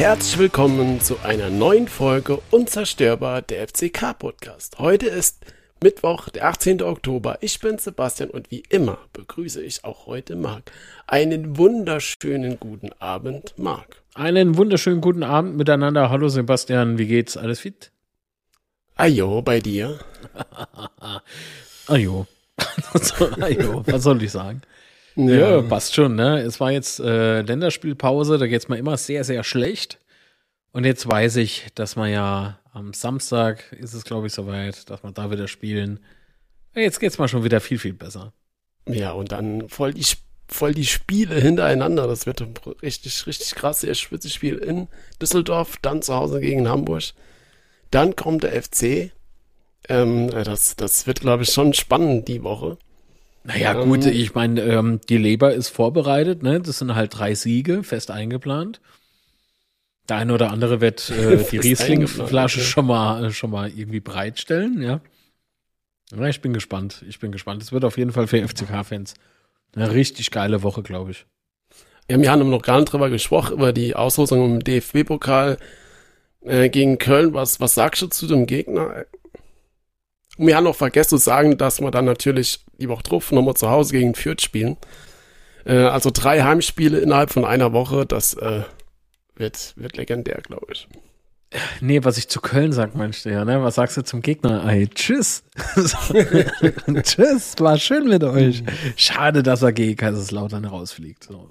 Herzlich willkommen zu einer neuen Folge Unzerstörbar der FCK Podcast. Heute ist Mittwoch, der 18. Oktober. Ich bin Sebastian und wie immer begrüße ich auch heute Marc. Einen wunderschönen guten Abend, Marc. Einen wunderschönen guten Abend miteinander. Hallo Sebastian, wie geht's? Alles fit? Ajo, bei dir? Ajo. Ajo, was soll ich sagen? Ja, ja, passt schon, ne? Es war jetzt äh, Länderspielpause, da geht's mir immer sehr, sehr schlecht. Und jetzt weiß ich, dass man ja am Samstag ist es, glaube ich, soweit, dass wir da wieder spielen. Jetzt geht's mal schon wieder viel, viel besser. Ja, und dann voll die, voll die Spiele hintereinander. Das wird richtig, richtig krass. Erst Spiel in Düsseldorf, dann zu Hause gegen Hamburg. Dann kommt der FC. Ähm, das, das wird, glaube ich, schon spannend die Woche. Naja, ähm, gut, ich meine, ähm, die Leber ist vorbereitet, ne? Das sind halt drei Siege fest eingeplant. Der eine oder andere wird äh, die Riesling-Flasche schon mal, äh, schon mal irgendwie bereitstellen, ja. ja. Ich bin gespannt. Ich bin gespannt. Es wird auf jeden Fall für FCK-Fans eine richtig geile Woche, glaube ich. Ja, wir haben noch gar nicht drüber gesprochen, über die Auslosung im DFB-Pokal äh, gegen Köln. Was, was sagst du zu dem Gegner? Und wir haben noch vergessen zu sagen, dass wir dann natürlich die Woche drauf nochmal zu Hause gegen Fürth spielen. Äh, also drei Heimspiele innerhalb von einer Woche, das äh, wird, wird legendär, glaube ich. Nee, was ich zu Köln sag, meinst du ja, ne? Was sagst du zum Gegner? Ey, tschüss. tschüss, war schön mit euch. Schade, dass er gegen Kaiserslautern rausfliegt. So.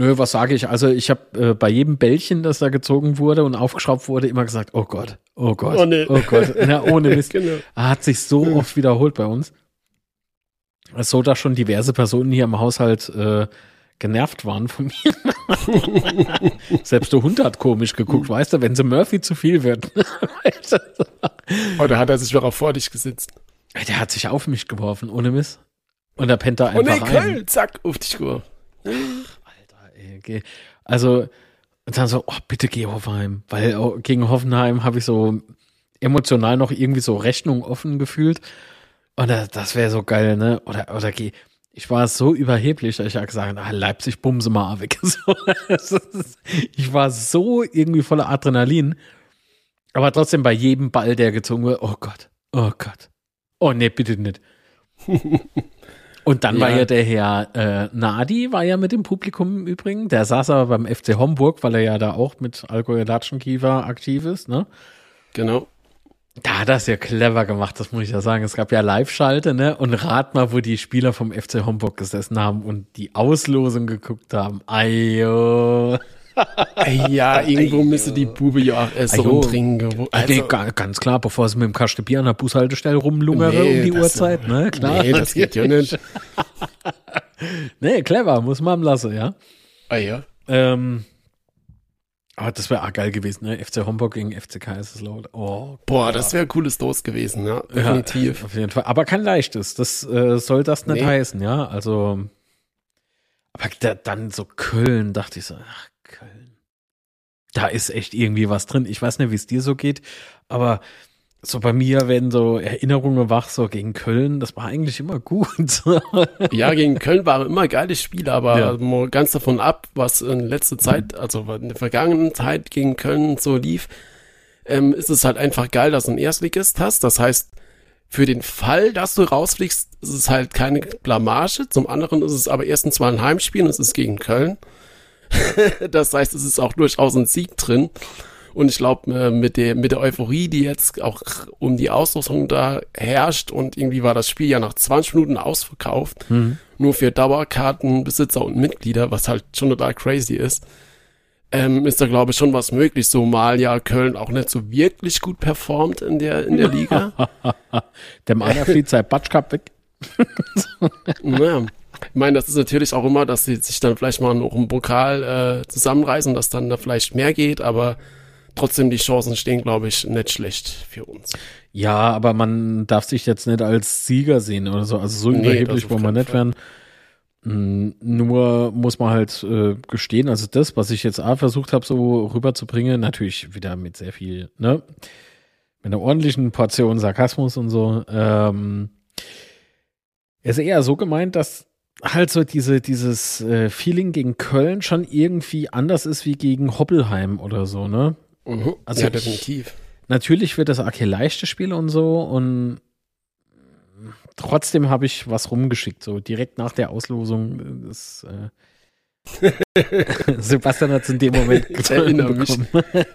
Nö, was sage ich? Also ich habe äh, bei jedem Bällchen, das da gezogen wurde und aufgeschraubt wurde, immer gesagt, oh Gott, oh Gott, oh, nee. oh Gott. Ja, ohne Mist. genau. Hat sich so oft wiederholt bei uns. So, dass schon diverse Personen hier im Haushalt äh, genervt waren von mir. Selbst der Hund hat komisch geguckt, weißt du, wenn sie Murphy zu viel wird. Oder hat er sich wieder vor dich gesetzt? Der hat sich auf mich geworfen, ohne Miss. Und da pennt er einfach oh nee, Köln, zack, auf dich geworfen. Geh. Also, und dann so, oh, bitte geh Hoffenheim. Weil oh, gegen Hoffenheim habe ich so emotional noch irgendwie so Rechnung offen gefühlt. Und das wäre so geil, ne? Oder, oder geh, ich war so überheblich, dass ich ja gesagt habe, ah, Leipzig bumse mal weg. ich war so irgendwie voller Adrenalin. Aber trotzdem bei jedem Ball, der gezogen wird, oh Gott, oh Gott. Oh nee, bitte nicht. Und dann ja. war ja der Herr äh, Nadi, war ja mit dem Publikum im Übrigen. Der saß aber beim FC Homburg, weil er ja da auch mit Allgäuer Latschenkiefer aktiv ist, ne? Genau. Da hat das ja clever gemacht, das muss ich ja sagen. Es gab ja Live-Schalte, ne? Und rat mal, wo die Spieler vom FC Homburg gesessen haben und die Auslosung geguckt haben. Ayo. Ja, irgendwo müsste die Bube ja auch erst rumtrinken. Also, ganz klar, bevor sie mit dem Kasten Bier an der Bushaltestelle rumlungere nee, um die Uhrzeit, ne? Klar. Nee, das geht ja nicht. nee, clever, muss man lassen, ja. Ah ja. Ähm, aber das wäre auch geil gewesen, ne? FC Homburg gegen FC Kaiserslautern. Oh, boah, das wäre cooles Dos gewesen, ja, definitiv. Ja, auf jeden Fall. Aber kein leichtes. Das äh, soll das nicht nee. heißen, ja. Also, aber da, dann so Köln, dachte ich so, ach. Da ist echt irgendwie was drin. Ich weiß nicht, wie es dir so geht, aber so bei mir werden so Erinnerungen wach, so gegen Köln, das war eigentlich immer gut. ja, gegen Köln waren immer geile Spiele, aber ja. ganz davon ab, was in letzter Zeit, also in der vergangenen Zeit gegen Köln so lief, ähm, ist es halt einfach geil, dass du einen Erstligist hast. Das heißt, für den Fall, dass du rausfliegst, ist es halt keine Blamage. Zum anderen ist es aber erstens mal ein Heimspiel und es ist gegen Köln. das heißt, es ist auch durchaus ein Sieg drin. Und ich glaube, äh, mit der, mit der Euphorie, die jetzt auch um die Auslosung da herrscht und irgendwie war das Spiel ja nach 20 Minuten ausverkauft, mhm. nur für Dauerkartenbesitzer und Mitglieder, was halt schon total crazy ist, ähm, ist da glaube ich schon was möglich, so mal ja Köln auch nicht so wirklich gut performt in der, in der Liga. der Maler fliegt sein Batschkap weg. naja. Ich meine, das ist natürlich auch immer, dass sie sich dann vielleicht mal noch im Pokal äh, zusammenreißen, dass dann da vielleicht mehr geht, aber trotzdem die Chancen stehen, glaube ich, nicht schlecht für uns. Ja, aber man darf sich jetzt nicht als Sieger sehen oder so. Also so nee, überheblich wollen wir nicht werden. Mm, nur muss man halt äh, gestehen, also das, was ich jetzt auch versucht habe, so rüberzubringen, natürlich wieder mit sehr viel, ne, mit einer ordentlichen Portion Sarkasmus und so, ähm, ist eher so gemeint, dass halt so diese, dieses äh, Feeling gegen Köln schon irgendwie anders ist wie gegen Hoppelheim oder so, ne? Mhm. Also ja, definitiv. natürlich wird das Arke leichte Spiel und so und trotzdem habe ich was rumgeschickt, so direkt nach der Auslosung. Das, äh, Sebastian hat es in dem Moment Ich erinnere mich.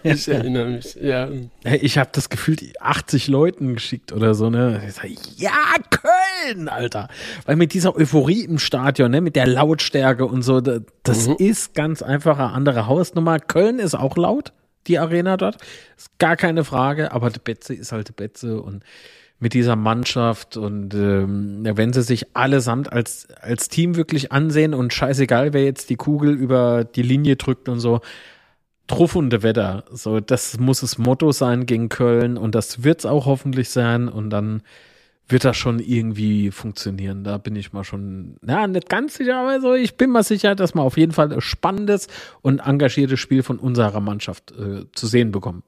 Ich erinnere mich, ja. Ich habe das gefühlt 80 Leuten geschickt oder so, ne? Ich sag, ja, Köln, Alter. Weil mit dieser Euphorie im Stadion, ne, mit der Lautstärke und so, das mhm. ist ganz einfach eine andere Hausnummer. Köln ist auch laut, die Arena dort. Ist gar keine Frage, aber die Betze ist halt die Betze und mit dieser Mannschaft und ähm, wenn sie sich allesamt als, als Team wirklich ansehen und scheißegal, wer jetzt die Kugel über die Linie drückt und so, truffende Wetter. So, das muss das Motto sein gegen Köln und das wird's auch hoffentlich sein und dann wird das schon irgendwie funktionieren. Da bin ich mal schon, ja, nicht ganz sicher, aber so, ich bin mal sicher, dass wir auf jeden Fall ein spannendes und engagiertes Spiel von unserer Mannschaft äh, zu sehen bekommen.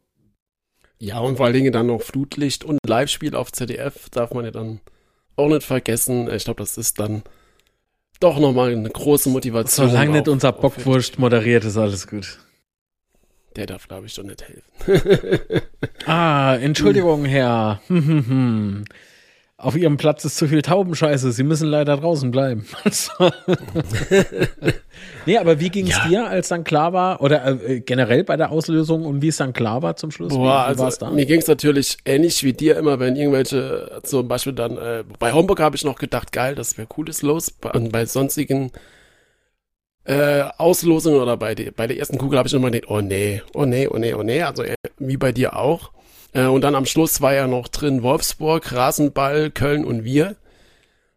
Ja, und vor allen Dingen dann noch Flutlicht und Live-Spiel auf ZDF darf man ja dann auch nicht vergessen. Ich glaube, das ist dann doch nochmal eine große Motivation. Solange nicht unser Bockwurst moderiert, ist alles gut. Der darf, glaube ich, doch nicht helfen. ah, Entschuldigung, Herr. Auf ihrem Platz ist zu viel Taubenscheiße. Sie müssen leider draußen bleiben. nee, aber wie ging es ja. dir, als dann klar war, oder äh, generell bei der Auslösung und wie es dann klar war zum Schluss? Boah, wie, wie also da? mir ging es natürlich ähnlich wie dir immer, wenn irgendwelche, zum Beispiel dann, äh, bei Homburg habe ich noch gedacht, geil, das wäre cooles los. Bei, bei sonstigen äh, Auslosungen oder bei, die, bei der ersten Kugel habe ich immer gedacht, oh nee, oh nee, oh nee, oh nee. Also äh, wie bei dir auch. Äh, und dann am Schluss war ja noch drin Wolfsburg, Rasenball, Köln und wir.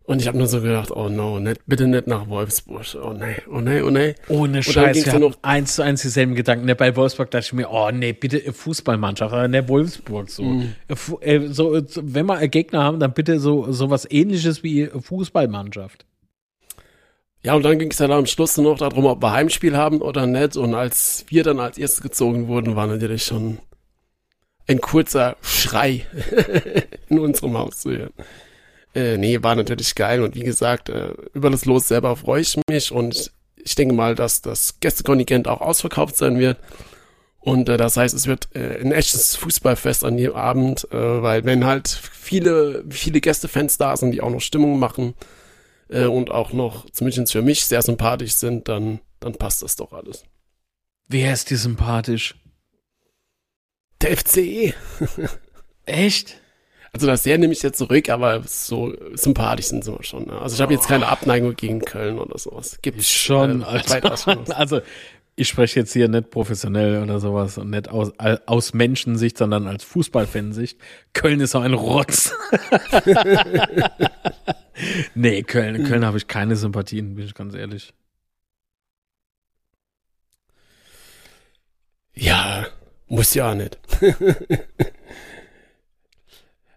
Und ich habe nur so gedacht, oh no, nicht, bitte nicht nach Wolfsburg. Oh nee, oh nee, oh nee. Ohne Scheiß, wir noch eins zu eins dieselben Gedanken. Ne, bei Wolfsburg dachte ich mir, oh nee, bitte Fußballmannschaft, aber ne, Wolfsburg so. Mm. so. Wenn wir Gegner haben, dann bitte so, so was ähnliches wie Fußballmannschaft. Ja, und dann ging es ja dann am Schluss noch darum, ob wir Heimspiel haben oder nicht. Und als wir dann als erstes gezogen wurden, war natürlich schon ein kurzer Schrei in unserem Haus zu hören. Äh, nee, war natürlich geil und wie gesagt, äh, über das Los selber freue ich mich und ich denke mal, dass das Gästekontingent auch ausverkauft sein wird. Und äh, das heißt, es wird äh, ein echtes Fußballfest an dem Abend, äh, weil wenn halt viele, viele Gästefans da sind, die auch noch Stimmung machen äh, und auch noch, zumindest für mich, sehr sympathisch sind, dann, dann passt das doch alles. Wer ist dir sympathisch? Der FCE. Echt? Also das sehr nehme ich jetzt zurück, aber so sympathisch sind sie schon. Ne? Also ich habe jetzt keine Abneigung gegen Köln oder sowas. Gibt schon. Äh, also ich spreche jetzt hier nicht professionell oder sowas und nicht aus, aus Menschensicht, sondern als Fußballfansicht. Köln ist auch ein Rotz. nee, Köln, Köln habe ich keine Sympathien, bin ich ganz ehrlich. Ja, muss ja nicht.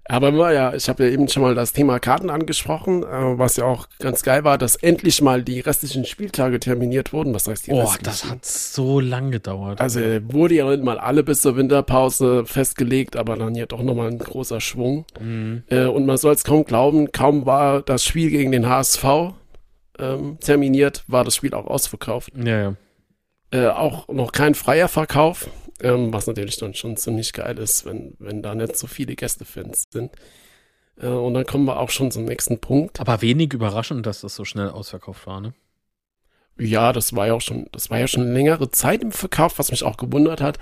Aber ja, ich habe ja eben schon mal das Thema Karten angesprochen, äh, was ja auch ganz geil war, dass endlich mal die restlichen Spieltage terminiert wurden. Was heißt die Oh, das hat so lang gedauert. Also wurde ja nicht mal alle bis zur Winterpause festgelegt, aber dann ja doch nochmal ein großer Schwung. Mhm. Äh, und man soll es kaum glauben, kaum war das Spiel gegen den HSV ähm, terminiert, war das Spiel auch ausverkauft. Ja, ja. Äh, auch noch kein freier Verkauf ähm, was natürlich dann schon ziemlich geil ist, wenn, wenn da nicht so viele Gästefans sind. Äh, und dann kommen wir auch schon zum nächsten Punkt. Aber wenig überraschend, dass das so schnell ausverkauft war, ne? Ja, das war ja auch schon, das war ja schon längere Zeit im Verkauf, was mich auch gewundert hat,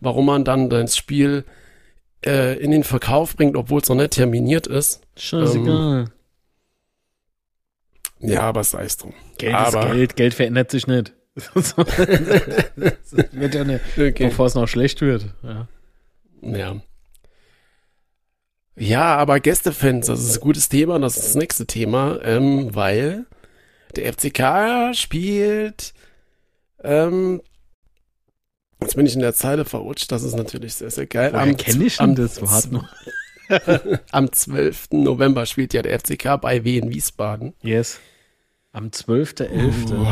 warum man dann das Spiel äh, in den Verkauf bringt, obwohl es noch nicht terminiert ist. Scheißegal. Ähm, ja, aber sei es drum. Geld aber, ist Geld, Geld verändert sich nicht. Das wird ja eine, okay. bevor es noch schlecht wird. Ja. ja. Ja, aber Gästefans, das ist ein gutes Thema, das ist das nächste Thema, ähm, weil der FCK spielt, ähm, jetzt bin ich in der Zeile verrutscht, das ist natürlich sehr, sehr geil. Woher kenne ich am, das? Warte noch. am 12. November spielt ja der FCK bei Wien Wiesbaden. Yes. Am 12.11. Uh.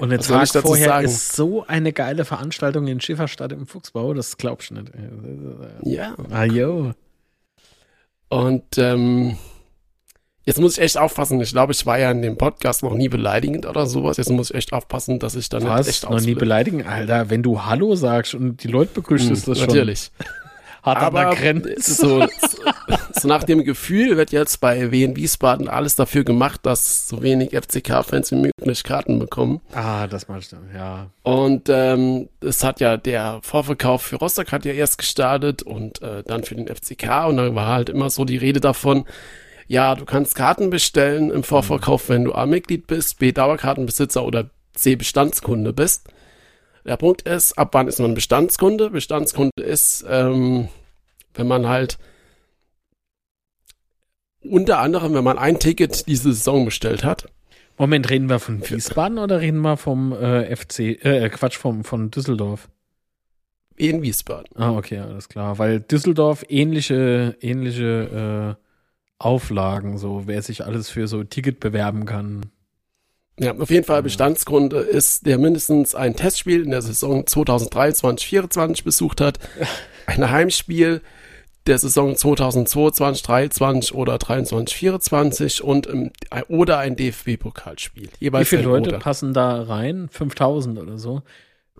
Und der Tag vorher sagen? ist so eine geile Veranstaltung in Schifferstadt im Fuchsbau, das glaubst du nicht. Ja. Ah, yo. Und ähm, Jetzt muss ich echt aufpassen. Ich glaube, ich war ja in dem Podcast noch nie beleidigend oder sowas. Jetzt muss ich echt aufpassen, dass ich dann Was? nicht echt noch nie beleidigen, Alter. Wenn du Hallo sagst und die Leute begrüßt, hm, ist das natürlich. schon. Hart Aber an der Grenze. So, so nach dem Gefühl wird jetzt bei WN Wiesbaden alles dafür gemacht, dass so wenig FCK-Fans wie möglich Karten bekommen. Ah, das meinst du, ja. Und ähm, es hat ja der Vorverkauf für Rostock hat ja erst gestartet und äh, dann für den FCK und dann war halt immer so die Rede davon, ja, du kannst Karten bestellen im Vorverkauf, wenn du A-Mitglied bist, B-Dauerkartenbesitzer oder C-Bestandskunde bist. Der Punkt ist, ab wann ist man Bestandskunde? Bestandskunde ist, ähm, wenn man halt unter anderem, wenn man ein Ticket diese Saison bestellt hat. Moment, reden wir von Wiesbaden oder reden wir vom äh, FC, äh, Quatsch, vom, von Düsseldorf? In Wiesbaden. Ah, okay, alles klar. Weil Düsseldorf ähnliche, ähnliche äh, Auflagen, so wer sich alles für so Ticket bewerben kann. Ja, auf jeden Fall Bestandsgrund ist, der mindestens ein Testspiel in der Saison 2023-24 besucht hat, ein Heimspiel der Saison 2022, 23 oder 23, 24 und im, oder ein DFB-Pokalspiel. Wie viele Leute oder. passen da rein? 5000 oder so?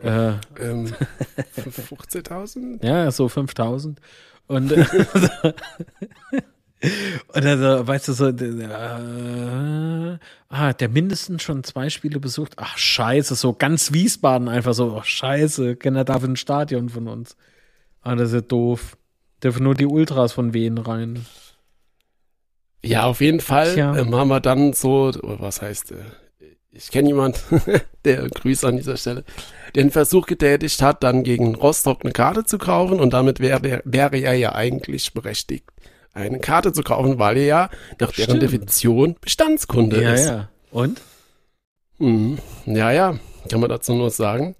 Äh, ähm, 15.000? Ja, so 5000. Und Und also, weißt du, so, äh, ah, der mindestens schon zwei Spiele besucht. Ach, scheiße, so ganz Wiesbaden einfach so, ach, scheiße, keiner darf ein Stadion von uns. Ah, das ist ja doof. Dürfen nur die Ultras von Wien rein. Ja, auf jeden Fall ähm, haben wir dann so, was heißt, äh, ich kenne jemand, der Grüße an dieser Stelle, den Versuch getätigt hat, dann gegen Rostock eine Karte zu kaufen und damit wäre, wäre er ja eigentlich berechtigt eine Karte zu kaufen, weil er ja nach deren Stimmt. Definition Bestandskunde ja, ist. Ja, Und? Mhm. Ja, ja, kann man dazu nur sagen.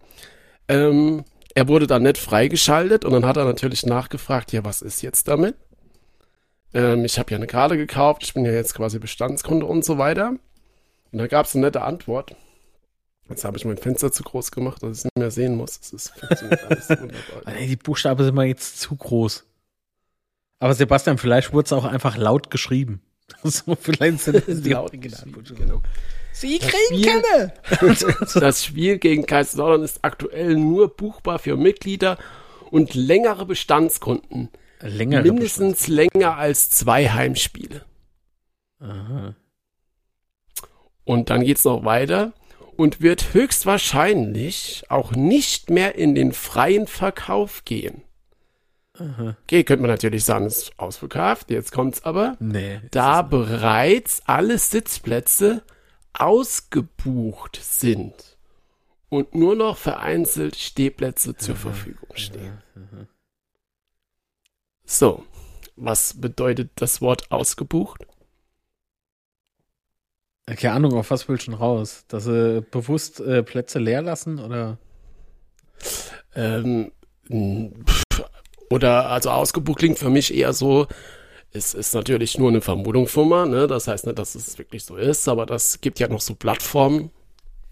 Ähm, er wurde dann nicht freigeschaltet und dann hat er natürlich nachgefragt, ja, was ist jetzt damit? Ähm, ich habe ja eine Karte gekauft, ich bin ja jetzt quasi Bestandskunde und so weiter. Und da gab es eine nette Antwort. Jetzt habe ich mein Fenster zu groß gemacht, dass ich es nicht mehr sehen muss. Das ist alles wunderbar. Die Buchstaben sind mal jetzt zu groß. Aber Sebastian, vielleicht wurde es auch einfach laut geschrieben. So, vielleicht sind es die laut genau. Sie kriegen keine! das Spiel gegen Kaiserslautern ist aktuell nur buchbar für Mitglieder und längere Bestandskunden. Längere Mindestens länger als zwei Heimspiele. Aha. Und dann geht's noch weiter und wird höchstwahrscheinlich auch nicht mehr in den freien Verkauf gehen. Aha. Okay, könnte man natürlich sagen, es ist ausverkauft. Jetzt kommt's aber. Nee. Da bereits alle Sitzplätze ausgebucht sind und nur noch vereinzelt Stehplätze zur aha, Verfügung stehen. Aha, so, was bedeutet das Wort ausgebucht? Keine Ahnung, auf was willst du schon raus? Dass sie bewusst äh, Plätze leer lassen oder? Ähm, oder also ausgebucht klingt für mich eher so, es ist natürlich nur eine Vermutung von mir, ne? Das heißt nicht, dass es wirklich so ist, aber das gibt ja noch so Plattformen,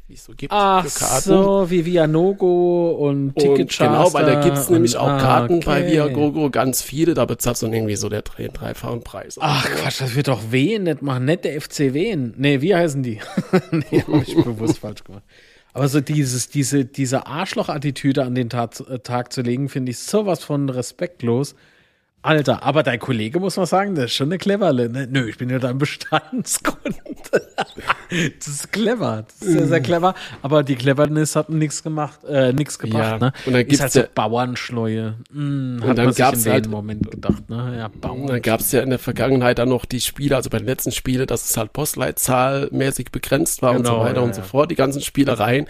wie es so gibt Ach für Karten. so, wie Vianogo und Ticketcharter. Genau, weil da gibt's und, nämlich auch ah, Karten okay. bei Viagogo, ganz viele, da bezahlst du dann irgendwie so der drei, dreifachen Preis. Ach so. Quatsch, das wird doch Wehen nicht machen, nicht der FC Wehen. Nee, wie heißen die? nee, hab ich bewusst falsch gemacht. Aber so dieses, diese, diese Arschloch-Attitüde an den Tag, äh, Tag zu legen, finde ich sowas von respektlos. Alter, aber dein Kollege muss man sagen, der ist schon eine cleverle. Ne? Nö, ich bin ja dein Bestandskunde. das ist clever. Das ist sehr, sehr clever. Aber die Cleverness hat nichts gemacht, äh, nichts gebracht. Ja. Ne? Und dann gibt's ist halt so Bauernschleue. Hm, hat und dann man gab's in halt, dem Moment gedacht. Ne? Ja, Bauern. Dann gab es ja in der Vergangenheit dann noch die Spiele, also bei den letzten Spielen, dass es halt postleitzahlmäßig begrenzt war genau, und so genau, weiter ja, und so fort. Die ganzen Spielereien.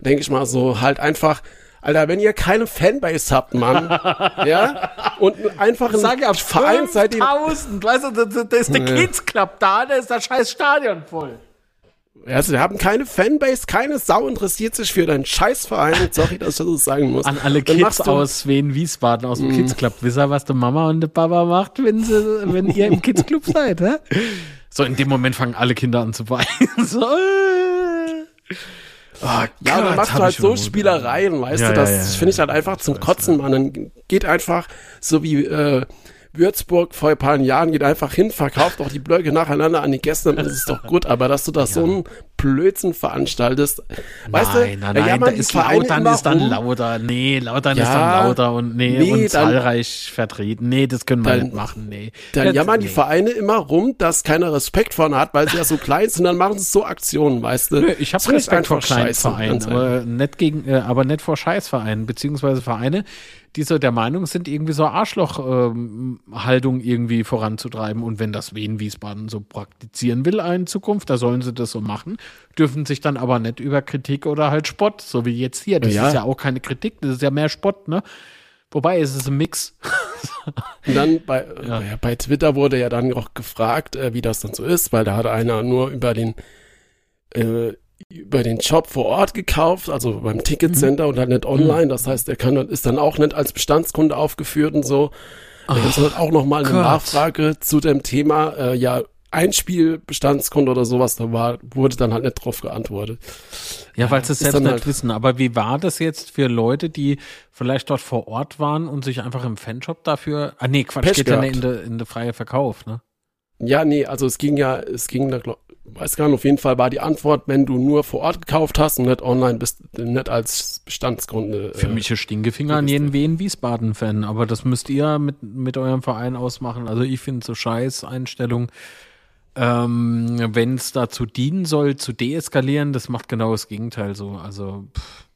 Denke ich mal so, halt einfach Alter, wenn ihr keine Fanbase habt, Mann, ja, und einfach ein Verein seid ihr. Tausend, weißt du, da, da ist der ja. Kids Club da, da ist das scheiß Stadion voll. Also, wir haben keine Fanbase, keine Sau interessiert sich für deinen Scheißverein. Sorry, dass ich das so sagen muss. An alle Kids aus Wien, Wiesbaden, aus dem mm. Kids Club. Wisst ihr, was die Mama und der Papa macht, wenn, sie, wenn ihr im Kids Club seid, hä? So, in dem Moment fangen alle Kinder an zu weinen. so. Oh, ja, dann machst du halt so Spielereien, weißt ja, du, das ja, ja, finde ich halt einfach zum Kotzen, man. Dann geht einfach so wie, äh, Würzburg vor ein paar Jahren geht einfach hin, verkauft auch die Blöcke nacheinander an die Gäste, dann ist es doch gut. Aber dass du da ja. so einen Blödsinn veranstaltest, weißt nein, du? Nein, nein, nein, da ist Lautern ist dann lauter. Nee, Lautern ja, ist dann lauter und nee, nee und dann, zahlreich vertreten. Nee, das können wir dann, nicht machen, nee. Dann das, jammern nee. die Vereine immer rum, dass keiner Respekt vorne hat, weil sie ja so klein sind, dann machen sie so Aktionen, weißt du? Nö, ich habe Respekt vor kleinen Vereinen, aber nicht gegen, äh, aber nicht vor Scheißvereinen, beziehungsweise Vereine, die so der Meinung sind, irgendwie so Arschlochhaltung ähm, irgendwie voranzutreiben. Und wenn das Wien Wiesbaden so praktizieren will in Zukunft, da sollen sie das so machen, dürfen sich dann aber nicht über Kritik oder halt Spott, so wie jetzt hier. Das ja. ist ja auch keine Kritik, das ist ja mehr Spott, ne? Wobei es ist ein Mix. Und dann bei, ja. Äh, bei Twitter wurde ja dann auch gefragt, äh, wie das dann so ist, weil da hat einer nur über den äh, über den Job vor Ort gekauft, also beim Ticketcenter mhm. und dann nicht online. Das heißt, er kann, ist dann auch nicht als Bestandskunde aufgeführt und so. Da gibt es auch nochmal eine Gott. Nachfrage zu dem Thema, äh, ja, Einspielbestandskunde oder sowas, da war, wurde dann halt nicht drauf geantwortet. Ja, weil sie es selbst nicht halt wissen. Aber wie war das jetzt für Leute, die vielleicht dort vor Ort waren und sich einfach im Fanshop dafür, ah nee, Quatsch, Pech geht ja in der in de freie Verkauf, ne? Ja, nee, also es ging ja, es ging da, weiß gar nicht, auf jeden Fall war die Antwort, wenn du nur vor Ort gekauft hast und nicht online bist, nicht als Bestandskunde. Für äh, mich ist Stinkefinger an jeden Wien Wiesbaden-Fan, aber das müsst ihr mit, mit eurem Verein ausmachen. Also ich finde so scheiß Einstellung. Ähm, wenn es dazu dienen soll, zu deeskalieren, das macht genau das Gegenteil so. Also pff.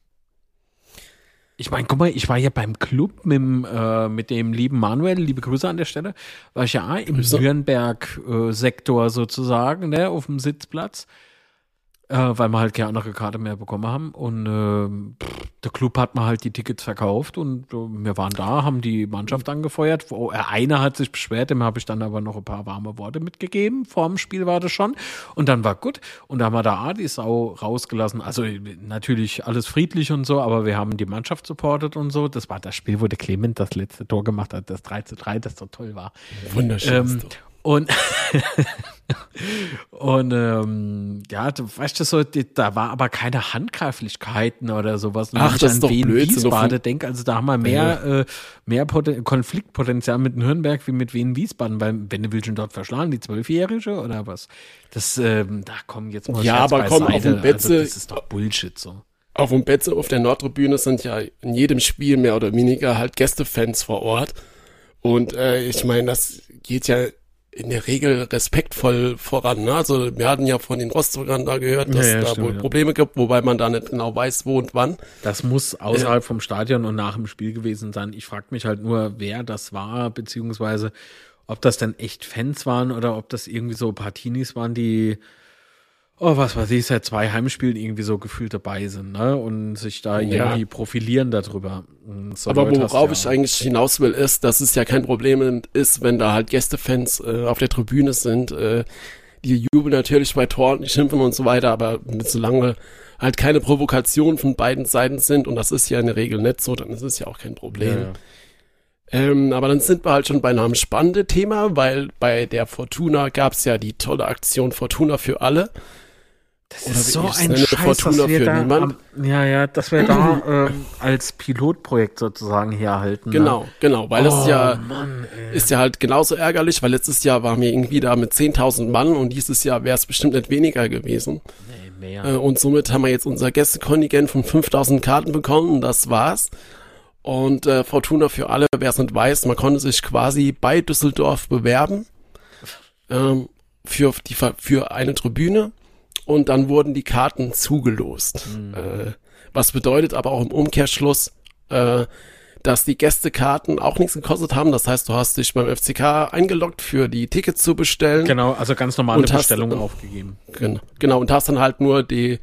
Ich meine, guck mal, ich war ja beim Club mit, äh, mit dem lieben Manuel, liebe Grüße an der Stelle, war ich ja im Nürnberg-Sektor äh, sozusagen, ne, auf dem Sitzplatz weil wir halt keine andere Karte mehr bekommen haben. Und äh, der Club hat mir halt die Tickets verkauft und äh, wir waren da, haben die Mannschaft angefeuert. Oh, einer hat sich beschwert, dem habe ich dann aber noch ein paar warme Worte mitgegeben. Vor dem Spiel war das schon. Und dann war gut. Und da haben wir da die Sau rausgelassen. Also natürlich alles friedlich und so, aber wir haben die Mannschaft supportet und so. Das war das Spiel, wo der Clement das letzte Tor gemacht hat, das 3 zu 3, das so toll war. Wunderschön. Ähm, und, und ähm, ja, du weißt du so, da war aber keine Handgreiflichkeiten oder sowas. Und Ach, das ist doch blöd. Wiesbaden denke, also da haben wir mehr, ja. äh, mehr Poten Konfliktpotenzial mit Nürnberg wie mit Wien Wiesbaden, weil wenn du willst schon dort verschlagen, die Zwölfjährige oder was? Das, ähm, da kommen jetzt mal Ja, aber komm, auf dem Betze, also, das ist doch Bullshit so. Auf dem Betze auf der Nordtribüne sind ja in jedem Spiel mehr oder weniger halt Gästefans vor Ort. Und äh, ich meine, das geht ja in der Regel respektvoll voran. Ne? Also wir hatten ja von den Rostockern da gehört, dass ja, ja, da stimmt, wohl ja. Probleme gibt, wobei man da nicht genau weiß, wo und wann. Das muss außerhalb vom Stadion und nach dem Spiel gewesen sein. Ich frage mich halt nur, wer das war, beziehungsweise ob das dann echt Fans waren oder ob das irgendwie so Partinis waren, die oh, was weiß ich, seit zwei Heimspielen irgendwie so gefühlt dabei sind, ne? Und sich da ja. irgendwie profilieren darüber. So Aber Leute worauf ja. ich eigentlich hinaus will, ist, dass es ja kein Problem ist, wenn da halt Gästefans äh, auf der Tribüne sind, äh, die jubeln natürlich bei Toren, die schimpfen und so weiter, aber solange halt keine Provokationen von beiden Seiten sind, und das ist ja in der Regel nicht so, dann ist es ja auch kein Problem. Ja. Ähm, aber dann sind wir halt schon bei einem spannenden Thema, weil bei der Fortuna gab es ja die tolle Aktion Fortuna für alle. Das ist so ein Scheiß, Fortuna dass wir da, am, ja, ja, dass wir da ähm, als Pilotprojekt sozusagen herhalten. Genau, ne? genau, weil oh, das ja Mann, ist ja halt genauso ärgerlich, weil letztes Jahr waren wir irgendwie da mit 10.000 Mann und dieses Jahr wäre es bestimmt nicht weniger gewesen. Nee, mehr. Äh, und somit haben wir jetzt unser Gästekontingent von 5.000 Karten bekommen das war's. Und äh, Fortuna für alle, wer es nicht weiß, man konnte sich quasi bei Düsseldorf bewerben ähm, für, die, für eine Tribüne und dann wurden die Karten zugelost. Mhm. Äh, was bedeutet aber auch im Umkehrschluss, äh, dass die Gästekarten auch nichts gekostet haben. Das heißt, du hast dich beim FCK eingeloggt für die Tickets zu bestellen. Genau, also ganz normale Bestellungen aufgegeben. Genau, genau, und hast dann halt nur die,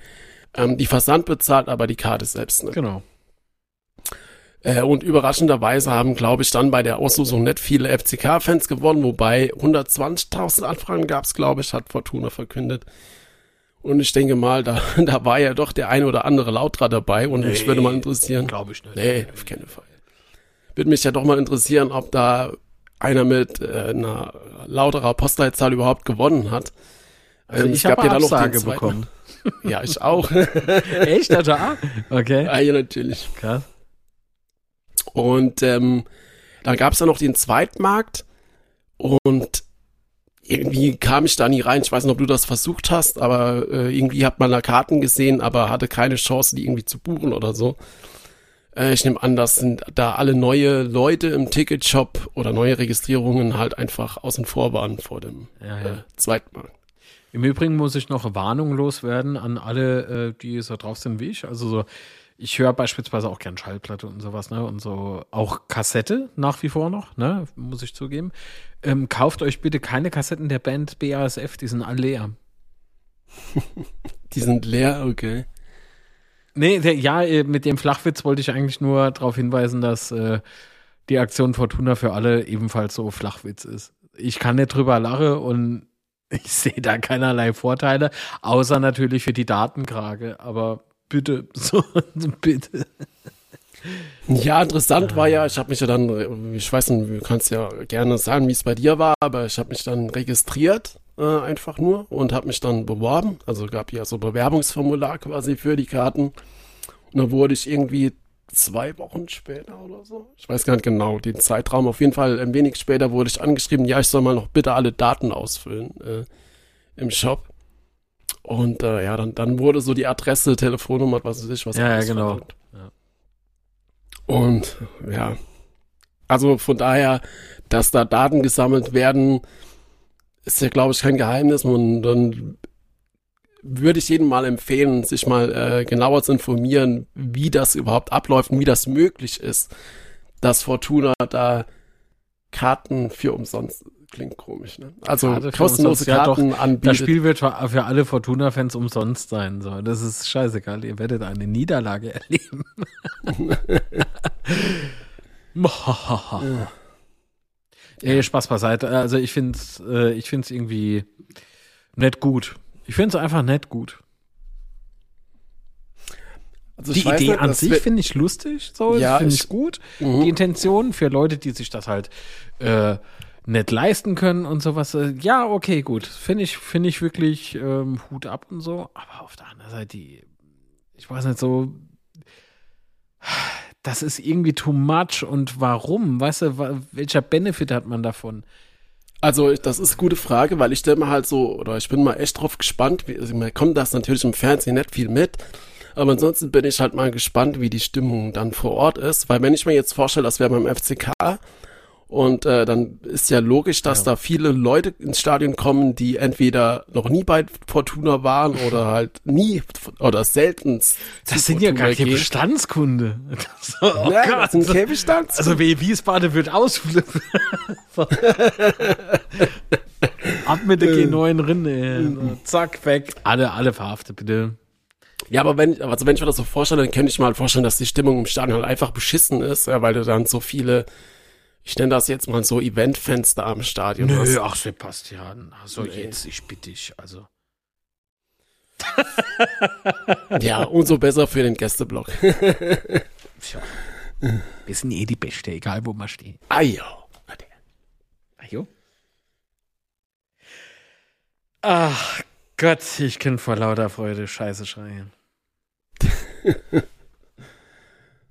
ähm, die Versand bezahlt, aber die Karte selbst nicht. Genau. Äh, und überraschenderweise haben, glaube ich, dann bei der Auslosung nicht viele FCK-Fans gewonnen, wobei 120.000 Anfragen gab es, glaube ich, hat Fortuna verkündet. Und ich denke mal, da, da war ja doch der eine oder andere Lautra dabei und nee, mich würde mal interessieren. Glaube ich nicht. Nee, auf keinen Fall. Würde mich ja doch mal interessieren, ob da einer mit äh, einer lauterer Postleitzahl überhaupt gewonnen hat. Also ähm, ich habe ja da noch den bekommen. ja, ich auch. Echt? Also, ah, okay. Ah, ja, natürlich. Krass. Und ähm, dann gab es ja noch den Zweitmarkt Und irgendwie kam ich da nie rein. Ich weiß nicht, ob du das versucht hast, aber äh, irgendwie hat man da Karten gesehen, aber hatte keine Chance, die irgendwie zu buchen oder so. Äh, ich nehme an, das sind da alle neue Leute im Ticketshop oder neue Registrierungen halt einfach außen vor waren vor dem ja, ja. Äh, zweiten Mal. Im Übrigen muss ich noch Warnung loswerden an alle, äh, die so drauf sind wie ich. Also so, ich höre beispielsweise auch gern Schallplatte und sowas, ne? Und so auch Kassette nach wie vor noch, ne? Muss ich zugeben. Ähm, kauft euch bitte keine Kassetten der Band BASF, die sind alle leer. die sind leer, okay. Nee, der, ja, äh, mit dem Flachwitz wollte ich eigentlich nur darauf hinweisen, dass äh, die Aktion Fortuna für alle ebenfalls so Flachwitz ist. Ich kann nicht drüber lachen und ich sehe da keinerlei Vorteile, außer natürlich für die Datenkrage. Aber bitte, so, bitte. Ja, interessant war ja, ich habe mich ja dann, ich weiß nicht, du kannst ja gerne sagen, wie es bei dir war, aber ich habe mich dann registriert, äh, einfach nur, und habe mich dann beworben. Also gab ja so Bewerbungsformular quasi für die Karten. Und dann wurde ich irgendwie zwei Wochen später oder so, ich weiß gar nicht genau den Zeitraum, auf jeden Fall ein wenig später wurde ich angeschrieben, ja, ich soll mal noch bitte alle Daten ausfüllen äh, im Shop. Und äh, ja, dann, dann wurde so die Adresse, Telefonnummer, was weiß ich, was. Ja, ja genau. Ja. Und ja, also von daher, dass da Daten gesammelt werden, ist ja, glaube ich, kein Geheimnis. Und dann würde ich jedem mal empfehlen, sich mal äh, genauer zu informieren, wie das überhaupt abläuft und wie das möglich ist, dass Fortuna da Karten für umsonst klingt komisch, ne? Also Karte kostenlose Karten ja, anbietet. Das Spiel wird für alle Fortuna-Fans umsonst sein. So. Das ist scheißegal. Ihr werdet eine Niederlage erleben. ja. Ey, Spaß beiseite. Also ich finde es äh, ich find's irgendwie nicht gut. Ich finde es einfach nicht gut. Also die Idee nicht, an sich finde ich lustig, so ja, finde ich gut. Mhm. Die Intention für Leute, die sich das halt äh, nicht leisten können und sowas. Äh, ja, okay, gut. Finde ich, finde ich wirklich ähm, Hut ab und so. Aber auf der anderen Seite, die, ich weiß nicht so, das ist irgendwie too much und warum? Weißt du, welcher Benefit hat man davon? Also, das ist eine gute Frage, weil ich stelle mir halt so, oder ich bin mal echt drauf gespannt, wie, also, man kommt das natürlich im Fernsehen nicht viel mit, aber ansonsten bin ich halt mal gespannt, wie die Stimmung dann vor Ort ist, weil wenn ich mir jetzt vorstelle, das wäre beim FCK, und äh, dann ist ja logisch, dass ja. da viele Leute ins Stadion kommen, die entweder noch nie bei Fortuna waren oder halt nie oder selten. Das sind Fortuna ja gar keine Bestandskunde. Das, oh ja, Gott. das sind keine Bestandskunde. Also wie Wiesbaden wird ausflippen. Ab mit der G9 Rinne. Zack, weg. Alle, alle verhaftet, bitte. Ja, aber wenn, also wenn ich mir das so vorstelle, dann könnte ich mal vorstellen, dass die Stimmung im Stadion halt einfach beschissen ist, ja, weil du dann so viele ich nenne das jetzt mal so Eventfenster am Stadion. Nö, hast. ach Sebastian, also nee. jetzt, ich bitte dich, also. ja, umso besser für den Gästeblock. Tja. Wir sind eh die Beste, egal wo man steht. Ajo. Ajo. Ach Gott, ich kann vor lauter Freude Scheiße schreien.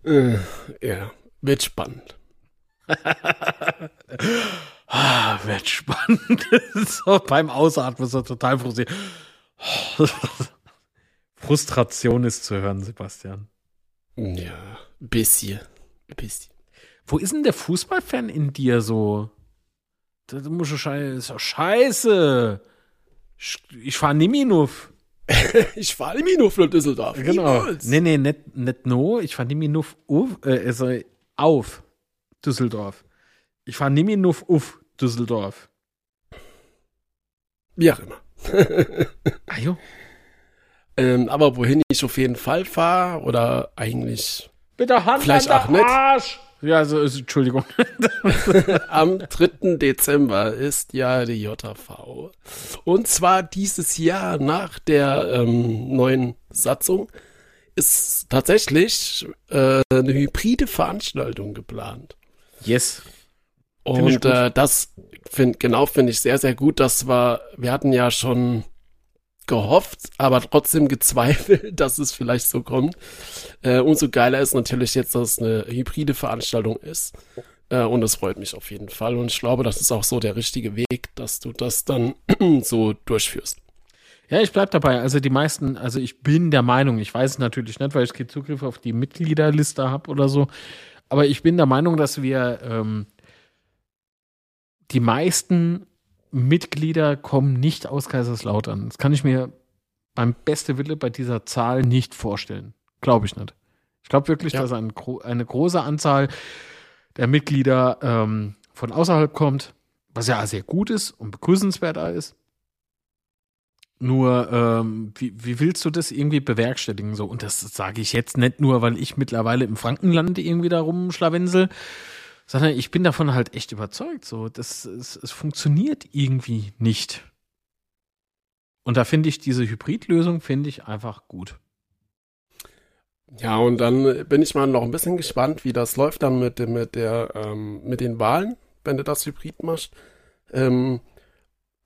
ja, wird spannend ah, wird spannend. so, beim Ausatmen ist er total frustriert. Frustration ist zu hören, Sebastian. Ja, bisschen. bisschen. Wo ist denn der Fußballfan in dir so? Das muss scheiße. Scheiße. Ich fahre Niminuf. ich fahre Niminuf nach Düsseldorf. Genau. Niemals. Nee, nee, nicht, nicht no. Ich fahre Niminuf auf. Äh, also auf. Düsseldorf. Ich fahre mehr nur auf Düsseldorf. Wie auch immer. ah, jo. Ähm, aber wohin ich auf jeden Fall fahre oder eigentlich Bitte Hand vielleicht auch nicht. Arsch. Ja, also, also Entschuldigung. Am 3. Dezember ist ja die JV. Und zwar dieses Jahr nach der ähm, neuen Satzung ist tatsächlich äh, eine hybride Veranstaltung geplant. Yes. Und äh, das find, genau finde ich sehr, sehr gut. Das war, wir hatten ja schon gehofft, aber trotzdem gezweifelt, dass es vielleicht so kommt. Äh, umso geiler ist natürlich jetzt, dass es eine hybride Veranstaltung ist. Äh, und das freut mich auf jeden Fall. Und ich glaube, das ist auch so der richtige Weg, dass du das dann so durchführst. Ja, ich bleib dabei. Also die meisten, also ich bin der Meinung, ich weiß es natürlich nicht, weil ich keinen Zugriff auf die Mitgliederliste habe oder so, aber ich bin der Meinung, dass wir ähm, die meisten Mitglieder kommen nicht aus Kaiserslautern. Das kann ich mir beim beste Wille bei dieser Zahl nicht vorstellen. Glaube ich nicht. Ich glaube wirklich, ja. dass ein, eine große Anzahl der Mitglieder ähm, von außerhalb kommt, was ja sehr gut ist und begrüßenswert ist. Nur, ähm, wie, wie willst du das irgendwie bewerkstelligen? So, und das sage ich jetzt nicht nur, weil ich mittlerweile im Frankenland irgendwie da rumschlawensel, sondern ich bin davon halt echt überzeugt. So, das, es, es funktioniert irgendwie nicht. Und da finde ich diese Hybridlösung finde ich einfach gut. Ja, und dann bin ich mal noch ein bisschen gespannt, wie das läuft dann mit, mit, der, ähm, mit den Wahlen, wenn du das Hybrid machst. Ähm,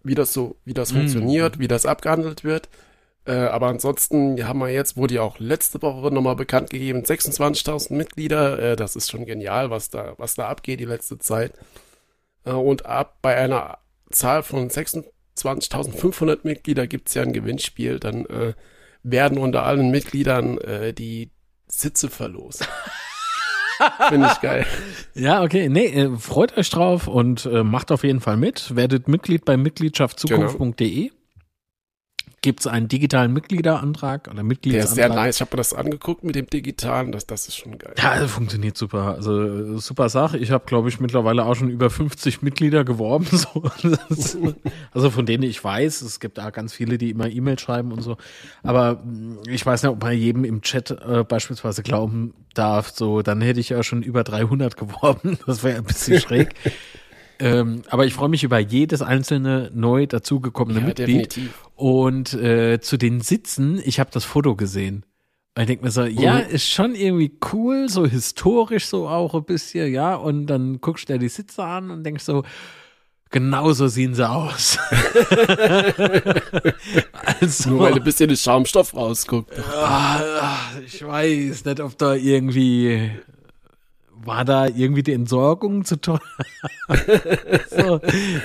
wie das so, wie das mhm. funktioniert, wie das abgehandelt wird. Äh, aber ansonsten haben wir jetzt, wurde ja auch letzte Woche nochmal bekannt gegeben, 26.000 Mitglieder. Äh, das ist schon genial, was da, was da abgeht die letzte Zeit. Äh, und ab bei einer Zahl von 26.500 Mitglieder gibt es ja ein Gewinnspiel. Dann äh, werden unter allen Mitgliedern äh, die Sitze verlost. Finde ich geil. Ja, okay. Nee, äh, freut euch drauf und äh, macht auf jeden Fall mit. Werdet Mitglied bei mitgliedschaftzukunft.de. Genau gibt es einen digitalen Mitgliederantrag oder Mitgliedsantrag. Der ist sehr nice. Ich habe mir das angeguckt mit dem digitalen. Das, das ist schon geil. Ja, also funktioniert super. Also super Sache. Ich habe, glaube ich, mittlerweile auch schon über 50 Mitglieder geworben. So. also von denen ich weiß, es gibt da ganz viele, die immer E-Mail schreiben und so. Aber mm, ich weiß nicht, ob man jedem im Chat äh, beispielsweise glauben darf. So, dann hätte ich ja schon über 300 geworben. Das wäre ein bisschen schräg. Ähm, aber ich freue mich über jedes einzelne neu dazugekommene ja, Mitglied. Definitiv. Und äh, zu den Sitzen, ich habe das Foto gesehen. Und ich denke mir so, mhm. ja, ist schon irgendwie cool, so historisch so auch ein bisschen, ja. Und dann guckst du dir die Sitze an und denkst so, genau so sehen sie aus. also, Nur weil ein bisschen der Schaumstoff rausguckt. Ah, ich weiß nicht, ob da irgendwie war da irgendwie die Entsorgung zu teuer? so,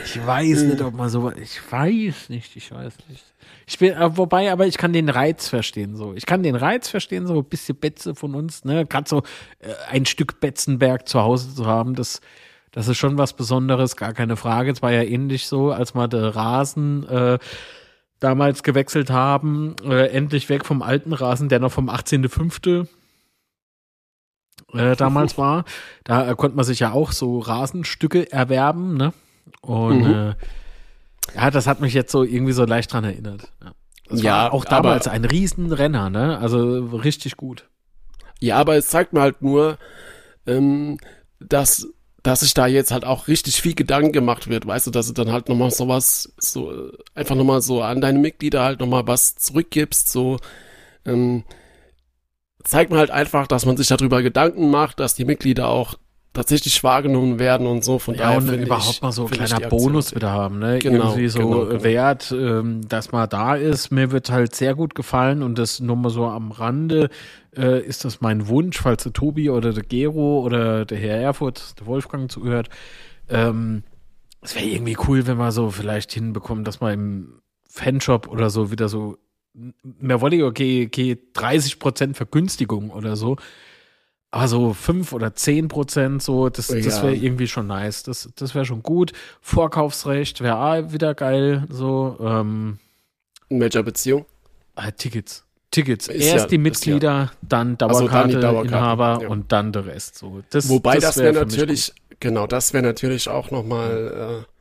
ich weiß nicht, ob man so, ich weiß nicht, ich weiß nicht. Ich bin, äh, wobei, aber ich kann den Reiz verstehen, so. Ich kann den Reiz verstehen, so ein bisschen Betze von uns, ne, gerade so äh, ein Stück Betzenberg zu Hause zu haben, das, das ist schon was Besonderes, gar keine Frage. Es war ja ähnlich so, als mal der Rasen, äh, damals gewechselt haben, äh, endlich weg vom alten Rasen, der noch vom 18.05 äh, damals war. Da äh, konnte man sich ja auch so Rasenstücke erwerben, ne? Und mhm. äh, ja, das hat mich jetzt so irgendwie so leicht dran erinnert. Ja, das ja auch damals ein Riesenrenner, ne? Also richtig gut. Ja, aber es zeigt mir halt nur, ähm, dass dass sich da jetzt halt auch richtig viel Gedanken gemacht wird, weißt du, dass du dann halt nochmal sowas, so, einfach nochmal so an deine Mitglieder halt nochmal was zurückgibst, so, ähm, zeigt man halt einfach, dass man sich darüber Gedanken macht, dass die Mitglieder auch tatsächlich wahrgenommen werden und so. Von ja, daher und überhaupt ich, mal so ein kleiner Bonus wieder haben, ne? Genau, Irgendwie so genau, genau. Wert, ähm, dass man da ist. Mir wird halt sehr gut gefallen und das nur mal so am Rande äh, ist das mein Wunsch, falls der Tobi oder der Gero oder der Herr Erfurt, der Wolfgang zuhört. Ähm, es wäre irgendwie cool, wenn man so vielleicht hinbekommt, dass man im Fanshop oder so wieder so mehr wollte okay, okay, 30 Prozent Vergünstigung oder so. Aber so 5 oder 10 Prozent, so, das, ja. das wäre irgendwie schon nice. Das, das wäre schon gut. Vorkaufsrecht wäre wieder geil, so. Ähm, In welcher Beziehung? Äh, Tickets. Tickets. Ist Erst ja, die Mitglieder, ja. dann Dauerkarte-Inhaber ja. und dann der Rest. So, das, Wobei das, das wäre wär natürlich, genau, das wäre natürlich auch nochmal äh,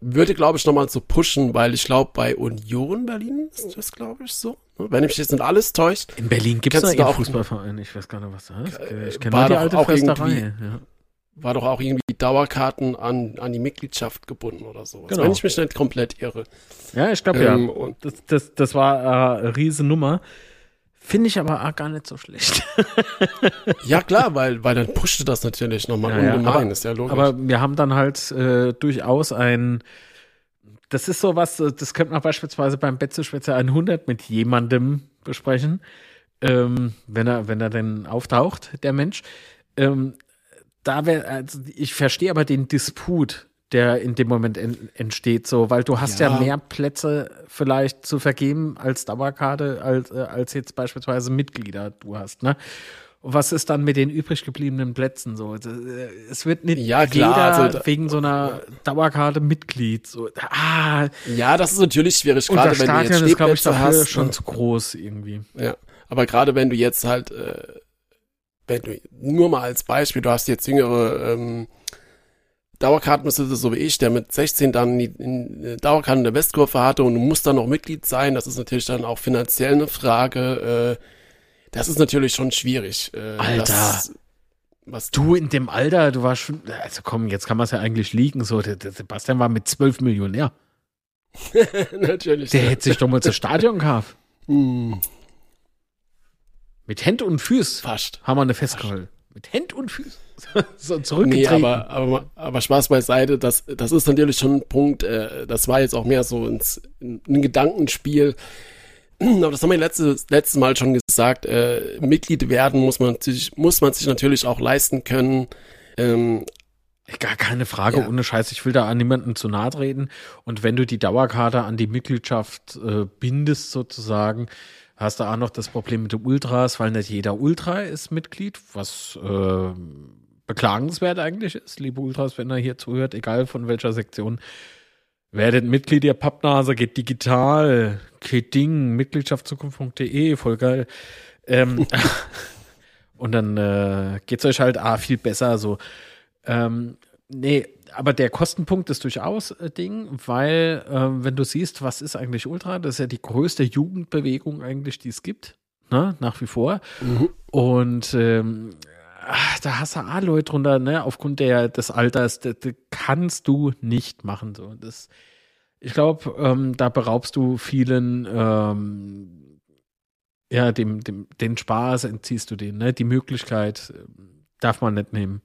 würde, glaube ich, nochmal so pushen, weil ich glaube, bei Union Berlin ist das, glaube ich, so. Wenn ich mich jetzt nicht alles täuscht. In Berlin gibt es da einen Fußballverein, ich weiß gar nicht, was das ist. Ich kenne nur die alte Fresserei. Ja. War doch auch irgendwie Dauerkarten an, an die Mitgliedschaft gebunden oder sowas. Genau. Wenn ich mich nicht komplett irre. Ja, ich glaube ähm, ja. Das, das, das war äh, eine riesen Nummer. Finde ich aber auch gar nicht so schlecht. ja, klar, weil, weil dann pushte das natürlich nochmal ja, ungemein, ja, aber, ist ja logisch. Aber wir haben dann halt äh, durchaus ein, das ist so was, das könnte man beispielsweise beim Betzeschwätzer 100 mit jemandem besprechen, ähm, wenn er, wenn er denn auftaucht, der Mensch. Ähm, da wäre, also ich verstehe aber den Disput, der in dem Moment en, entsteht, so, weil du hast ja. ja. mehr Plätze vielleicht zu vergeben als Dauerkarte, als, äh, als jetzt beispielsweise Mitglieder du hast, ne? Und was ist dann mit den übrig gebliebenen Plätzen so? Äh, es wird nicht ja, klar, jeder also, wegen so einer Dauerkarte Mitglied. So, ah, ja, das ist natürlich schwierig, gerade wenn du jetzt ist, glaube ich, dafür hast, schon zu groß irgendwie. Ja, aber gerade wenn du jetzt halt, äh, wenn du nur mal als Beispiel, du hast jetzt jüngere ähm, Dauerkartenbesitzer, so wie ich, der mit 16 dann die, die Dauerkarten der Westkurve hatte und du musst dann noch Mitglied sein, das ist natürlich dann auch finanziell eine Frage. Äh, das ist natürlich schon schwierig. Äh, Alter. Das, was du in dem Alter, du warst schon, also komm, jetzt kann man es ja eigentlich liegen, so, der, der Sebastian war mit 12 Millionär. natürlich. Der ja. hätte sich doch mal zur Stadion gehabt. Hm. Mit Händ und Füß. Fast. Haben wir eine festgehalten. Mit Händ und Füß. so zurückgetreten. Nee, aber, aber, aber Spaß beiseite, das, das ist natürlich schon ein Punkt, äh, das war jetzt auch mehr so ins, ein Gedankenspiel. Aber das haben wir letztes, letztes Mal schon gesagt, äh, Mitglied werden muss man, sich, muss man sich natürlich auch leisten können. Ähm, Gar keine Frage, ja. ohne Scheiß. Ich will da an niemanden zu nahe treten. Und wenn du die Dauerkarte an die Mitgliedschaft äh, bindest, sozusagen, hast du auch noch das Problem mit den Ultras, weil nicht jeder Ultra ist Mitglied, was äh, beklagenswert eigentlich ist, liebe Ultras, wenn er hier zuhört, egal von welcher Sektion. Werdet Mitglied der Pappnase, geht digital, geht Ding, Mitgliedschaftzukunft.de, voll geil. Ähm, und dann äh, geht's euch halt ah, viel besser so. Ähm, nee, aber der Kostenpunkt ist durchaus äh, Ding, weil äh, wenn du siehst, was ist eigentlich Ultra, das ist ja die größte Jugendbewegung eigentlich, die es gibt, ne? nach wie vor. Mhm. Und ähm, ach, da hast du auch Leute drunter, ne, aufgrund der, des Alters, das, das kannst du nicht machen. So. Das, ich glaube, ähm, da beraubst du vielen ähm, ja, dem, dem, den Spaß entziehst du denen, ne? Die Möglichkeit äh, darf man nicht nehmen.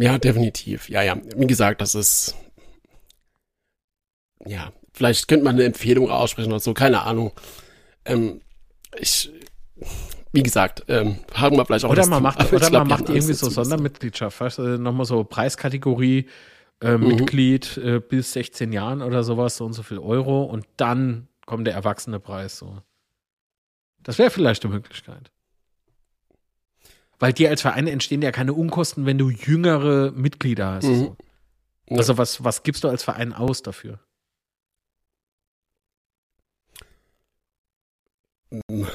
Ja, definitiv. Ja, ja. Wie gesagt, das ist. Ja, vielleicht könnte man eine Empfehlung aussprechen oder so, keine Ahnung. Ähm, ich, wie gesagt, ähm, haben wir vielleicht auch Oder man macht, oder glaub, man macht irgendwie so Sondermitgliedschaft, weißt du, nochmal so Preiskategorie, äh, mhm. Mitglied äh, bis 16 Jahren oder sowas, so und so viel Euro und dann kommt der erwachsene Preis so. Das wäre vielleicht eine Möglichkeit. Weil dir als Verein entstehen ja keine Unkosten, wenn du jüngere Mitglieder hast. Mhm. So. Also was, was gibst du als Verein aus dafür?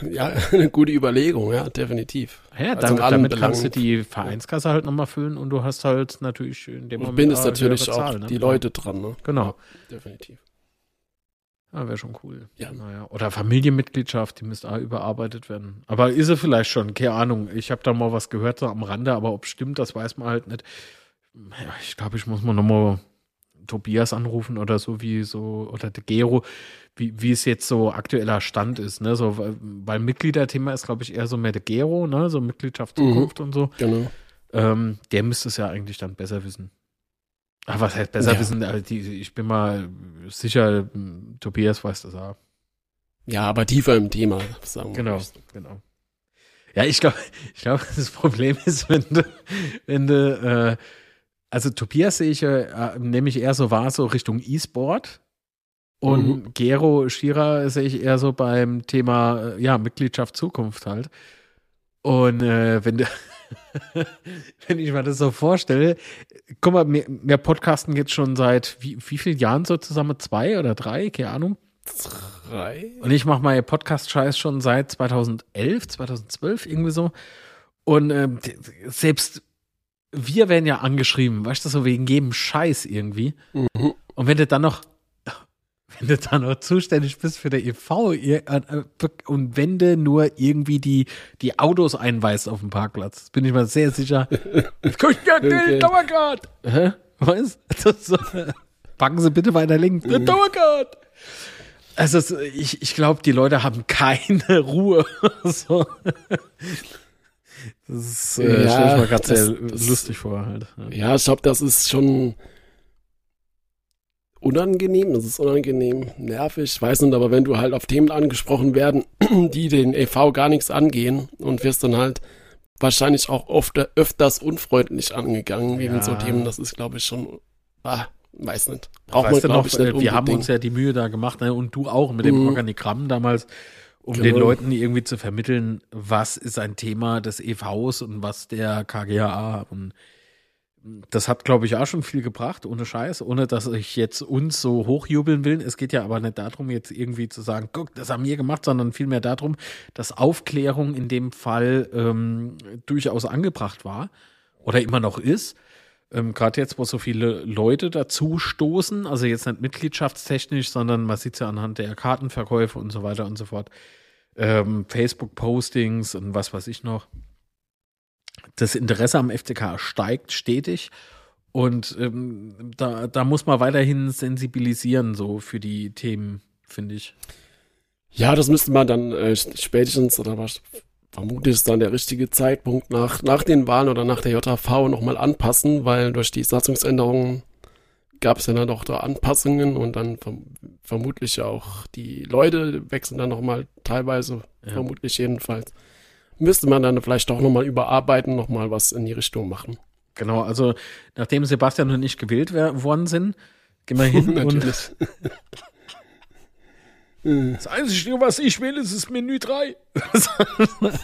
Ja, eine gute Überlegung, ja, definitiv. Ja, also damit, damit kannst du die Vereinskasse halt nochmal füllen und du hast halt natürlich in dem Moment. Du bindest natürlich auch ne? die Leute dran, ne? Genau. Ja, definitiv. Ja, wäre schon cool. Ja. Naja. Oder Familienmitgliedschaft, die müsste auch überarbeitet werden. Aber ist sie vielleicht schon, keine Ahnung. Ich habe da mal was gehört so am Rande, aber ob stimmt, das weiß man halt nicht. Ja, ich glaube, ich muss mal nochmal Tobias anrufen oder so wie so, oder der Gero, wie, wie es jetzt so aktueller Stand ist, ne? So, weil Mitgliederthema ist, glaube ich, eher so mehr der Gero, ne? So Mitgliedschaft mhm. Zukunft mhm, und so. Genau. Ähm, der müsste es ja eigentlich dann besser wissen. Aber was heißt besser ja. wissen? Also die, ich bin mal sicher, Tobias weiß das auch. Ja, aber tiefer im Thema, sagen wir Genau, genau. Ja, ich glaube, ich glaube, das Problem ist, wenn du, wenn du, äh, also Tobias sehe ich äh, nämlich eher so war, so Richtung E-Sport. Und mhm. Gero Schira sehe ich eher so beim Thema, äh, ja, Mitgliedschaft Zukunft halt. Und äh, wenn du, wenn ich mir das so vorstelle, guck mal, wir, wir podcasten jetzt schon seit wie, wie vielen Jahren so zusammen? Zwei oder drei? Keine Ahnung. Drei. Und ich mache meinen Podcast-Scheiß schon seit 2011, 2012, irgendwie so. Und ähm, selbst wir werden ja angeschrieben, weißt du, so wegen jedem Scheiß irgendwie. Mhm. Und wenn du dann noch, wenn du dann noch zuständig bist für der EV äh, und wenn du nur irgendwie die, die Autos einweist auf dem Parkplatz, bin ich mir sehr sicher. Guck ja, okay. Dauergrad. Hä? Was? So, packen Sie bitte weiter links. Mhm. Dauergrad. Also ich, ich glaube, die Leute haben keine Ruhe. so. Das ist, äh, ja, stelle ich mir gerade sehr das, lustig vor halt. Ja ich glaube, das ist schon unangenehm, das ist unangenehm, nervig, weiß nicht, aber wenn du halt auf Themen angesprochen werden, die den EV gar nichts angehen und wirst dann halt wahrscheinlich auch oft, öfters unfreundlich angegangen wegen ja. so Themen. Das ist, glaube ich, schon, ah, weiß nicht. Braucht man, glaube ich, nicht Wir haben uns ja die Mühe da gemacht, ne? und du auch mit dem mhm. Organigramm damals, um genau. den Leuten irgendwie zu vermitteln, was ist ein Thema des EVs und was der KGAA und das hat, glaube ich, auch schon viel gebracht, ohne Scheiß, ohne dass ich jetzt uns so hochjubeln will. Es geht ja aber nicht darum, jetzt irgendwie zu sagen, guck, das haben wir gemacht, sondern vielmehr darum, dass Aufklärung in dem Fall ähm, durchaus angebracht war oder immer noch ist. Ähm, Gerade jetzt, wo so viele Leute dazu stoßen, also jetzt nicht mitgliedschaftstechnisch, sondern man sieht es ja anhand der Kartenverkäufe und so weiter und so fort. Ähm, Facebook-Postings und was weiß ich noch das Interesse am FCK steigt stetig. Und ähm, da, da muss man weiterhin sensibilisieren, so für die Themen, finde ich. Ja, das müsste man dann äh, spätestens, oder was vermutlich ist dann der richtige Zeitpunkt nach, nach den Wahlen oder nach der JV nochmal anpassen, weil durch die Satzungsänderungen gab es ja dann doch da Anpassungen und dann verm vermutlich auch die Leute wechseln dann nochmal teilweise, ja. vermutlich jedenfalls müsste man dann vielleicht doch nochmal überarbeiten, nochmal was in die Richtung machen. Genau, also nachdem Sebastian und ich gewählt worden sind, gehen wir hin und das Einzige, was ich will, ist das Menü 3.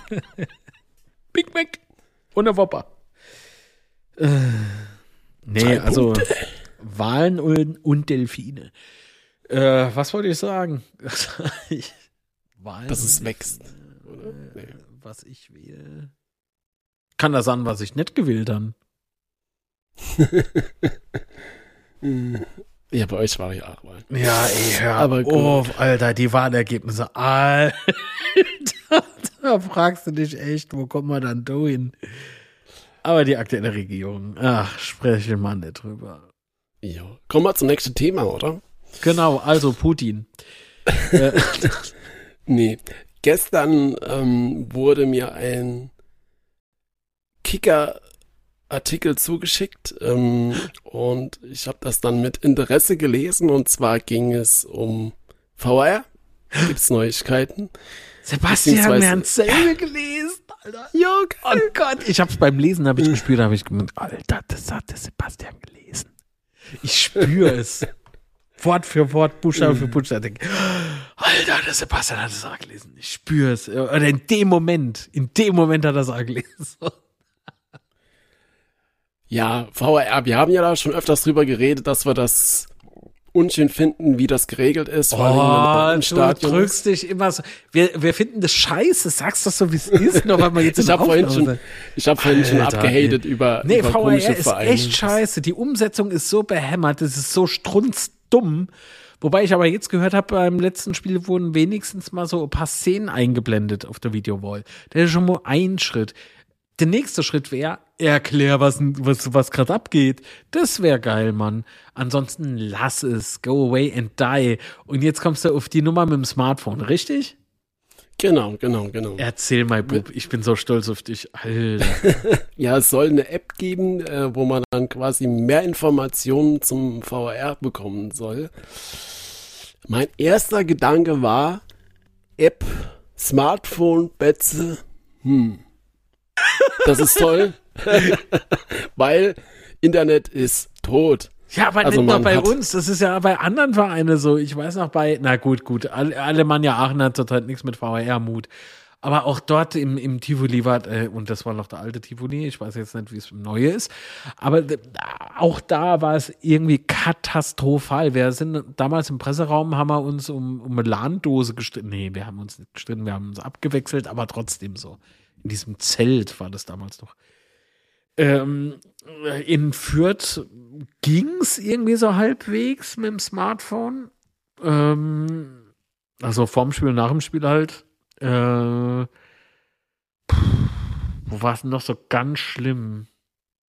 Big Mac und eine Whopper. Äh, nee, also Wahlen und, und Delfine. Äh, was wollte ich sagen? Wahlen Dass es wächst. Oder? Nee was ich wähle. Kann das an, was ich nicht gewählt habe. ja, bei euch war ich auch mal. Ja, ey, hör Aber oh, Alter, die Wahlergebnisse. Alter, da fragst du dich echt, wo kommt man dann da hin? Aber die aktuelle Regierung, ach, spreche man nicht drüber. Ja. Kommen wir zum nächsten Thema, oder? Genau, also Putin. äh, nee, Gestern ähm, wurde mir ein Kicker-Artikel zugeschickt ähm, und ich habe das dann mit Interesse gelesen und zwar ging es um VR. Gibt's Neuigkeiten? Sebastian, wir haben selber gelesen, Alter. Ja, oh Gott, ich hab's beim Lesen, habe ich gespürt, habe ich gemeint, Alter, das hat der Sebastian gelesen. Ich spüre es. Wort für Wort, Buchstabe für mhm. Buchstabe. Denke, Alter, der Sebastian hat auch gelesen. Ich spüre es. Oder in dem Moment, in dem Moment hat er es auch gelesen. Ja, VR, wir haben ja da schon öfters drüber geredet, dass wir das unschön finden, wie das geregelt ist. Vor oh, du drückst dich immer so. Wir, wir finden das scheiße, sagst das so, wie es ist, nur weil man jetzt Ich habe vorhin schon, ich hab vorhin schon abgehatet über, nee, über VR ist echt scheiße. Die Umsetzung ist so behämmert, es ist so strunzdumm. Wobei ich aber jetzt gehört habe, beim letzten Spiel wurden wenigstens mal so ein paar Szenen eingeblendet auf der Videowall. Das ist schon mal ein Schritt. Der nächste Schritt wäre, erklär, was, was, was gerade abgeht. Das wäre geil, Mann. Ansonsten lass es. Go away and die. Und jetzt kommst du auf die Nummer mit dem Smartphone, richtig? Genau, genau, genau. Erzähl mal, Bub, ich bin so stolz auf dich. Alter. ja, es soll eine App geben, äh, wo man dann quasi mehr Informationen zum VR bekommen soll. Mein erster Gedanke war, App, Smartphone, Betze, hm, das ist toll, weil Internet ist tot. Ja, aber also nicht nur bei uns, das ist ja bei anderen Vereinen so. Ich weiß noch bei, na gut, gut, Alemannia Aachen hat zurzeit nichts mit VR-Mut. Aber auch dort im, im Tivoli war, äh, und das war noch der alte Tivoli, ich weiß jetzt nicht, wie es im Neue ist, aber auch da war es irgendwie katastrophal. Wir sind damals im Presseraum, haben wir uns um, um eine LAN-Dose gestritten. Nee, wir haben uns nicht gestritten, wir haben uns abgewechselt, aber trotzdem so in diesem Zelt war das damals noch. Ähm, in Fürth ging es irgendwie so halbwegs mit dem Smartphone. Ähm, also vorm Spiel, nach dem Spiel halt. Äh, wo war es noch so ganz schlimm?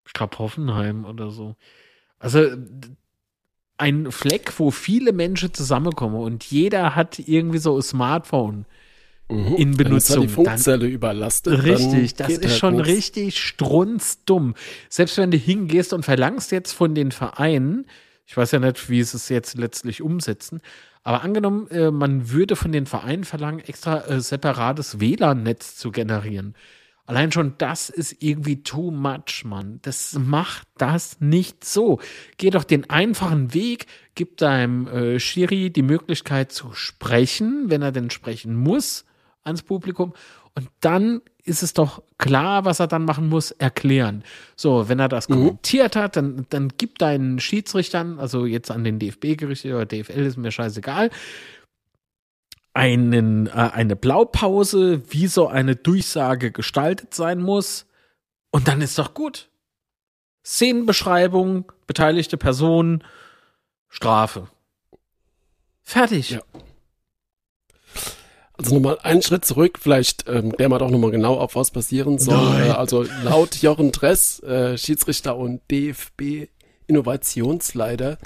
Ich glaube Hoffenheim oder so. Also ein Fleck, wo viele Menschen zusammenkommen und jeder hat irgendwie so ein Smartphone mhm. in Benutzung. Ist die Funkzelle dann, überlastet. Richtig, das ist halt schon nichts. richtig strunzdumm. Selbst wenn du hingehst und verlangst jetzt von den Vereinen, ich weiß ja nicht, wie sie es jetzt letztlich umsetzen, aber angenommen, äh, man würde von den Vereinen verlangen, extra äh, separates WLAN-Netz zu generieren. Allein schon das ist irgendwie too much, Mann. Das macht das nicht so. Geh doch den einfachen Weg, gib deinem äh, Schiri die Möglichkeit zu sprechen, wenn er denn sprechen muss ans Publikum. Und dann ist es doch klar, was er dann machen muss, erklären. So, wenn er das mhm. kommentiert hat, dann, dann gib deinen Schiedsrichtern, also jetzt an den DFB gerichtet oder DFL, ist mir scheißegal, einen, äh, eine Blaupause, wie so eine Durchsage gestaltet sein muss. Und dann ist doch gut. Szenenbeschreibung, beteiligte Person, Strafe. Fertig. Ja. Also nochmal einen Schritt zurück, vielleicht ähm, klären wir doch nochmal genau auf, was passieren soll. Äh, also laut Jochen Dress, äh, Schiedsrichter und DFB Innovationsleiter,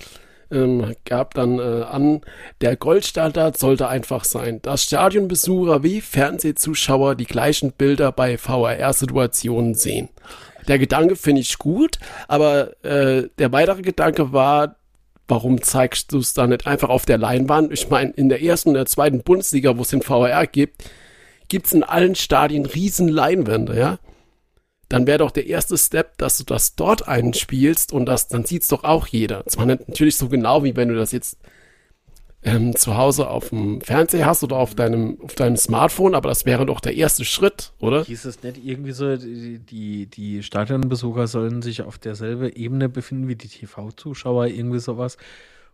ähm, gab dann äh, an, der Goldstandard sollte einfach sein, dass Stadionbesucher wie Fernsehzuschauer die gleichen Bilder bei VRR-Situationen sehen. Der Gedanke finde ich gut, aber äh, der weitere Gedanke war, warum zeigst du es da nicht einfach auf der Leinwand? Ich meine, in der ersten und der zweiten Bundesliga, wo es den VR gibt, gibt es in allen Stadien riesen Leinwände, ja? Dann wäre doch der erste Step, dass du das dort einspielst und das, dann sieht's doch auch jeder. Zwar nicht natürlich so genau, wie wenn du das jetzt ähm, zu Hause auf dem Fernseher hast oder auf deinem, auf deinem Smartphone, aber das wäre doch der erste Schritt, oder? Hieß es nicht irgendwie so, die, die, die Stadionbesucher sollen sich auf derselbe Ebene befinden wie die TV-Zuschauer, irgendwie sowas?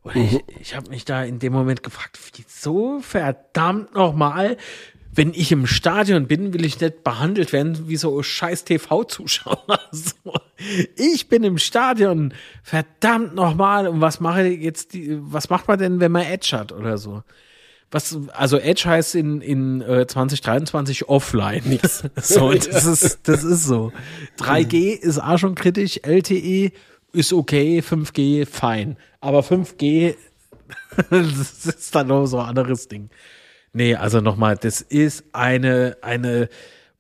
Und mhm. ich, ich habe mich da in dem Moment gefragt, wieso verdammt nochmal wenn ich im Stadion bin, will ich nicht behandelt werden wie so scheiß TV-Zuschauer. So. Ich bin im Stadion, verdammt nochmal. Und was mache ich jetzt, die, was macht man denn, wenn man Edge hat oder so? Was, also Edge heißt in, in äh, 2023 offline. Nix. So, das ist, das ist so. 3G ist auch schon kritisch, LTE ist okay, 5G fein. Aber 5G, das ist dann noch so ein anderes Ding. Nee, also nochmal, das ist eine, eine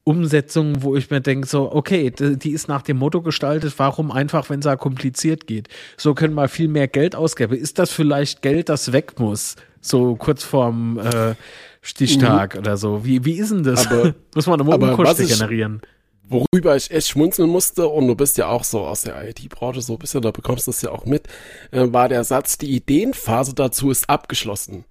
Umsetzung, wo ich mir denke, so, okay, die ist nach dem Motto gestaltet, warum einfach, wenn es da kompliziert geht? So können wir viel mehr Geld ausgeben. Ist das vielleicht Geld, das weg muss? So kurz vorm äh, Stichtag mhm. oder so. Wie, wie ist denn das? Aber, muss man eine Umkosten generieren? Worüber ich echt schmunzeln musste, und du bist ja auch so aus der IT-Branche so ein bisschen, da bekommst du es ja auch mit, äh, war der Satz, die Ideenphase dazu ist abgeschlossen.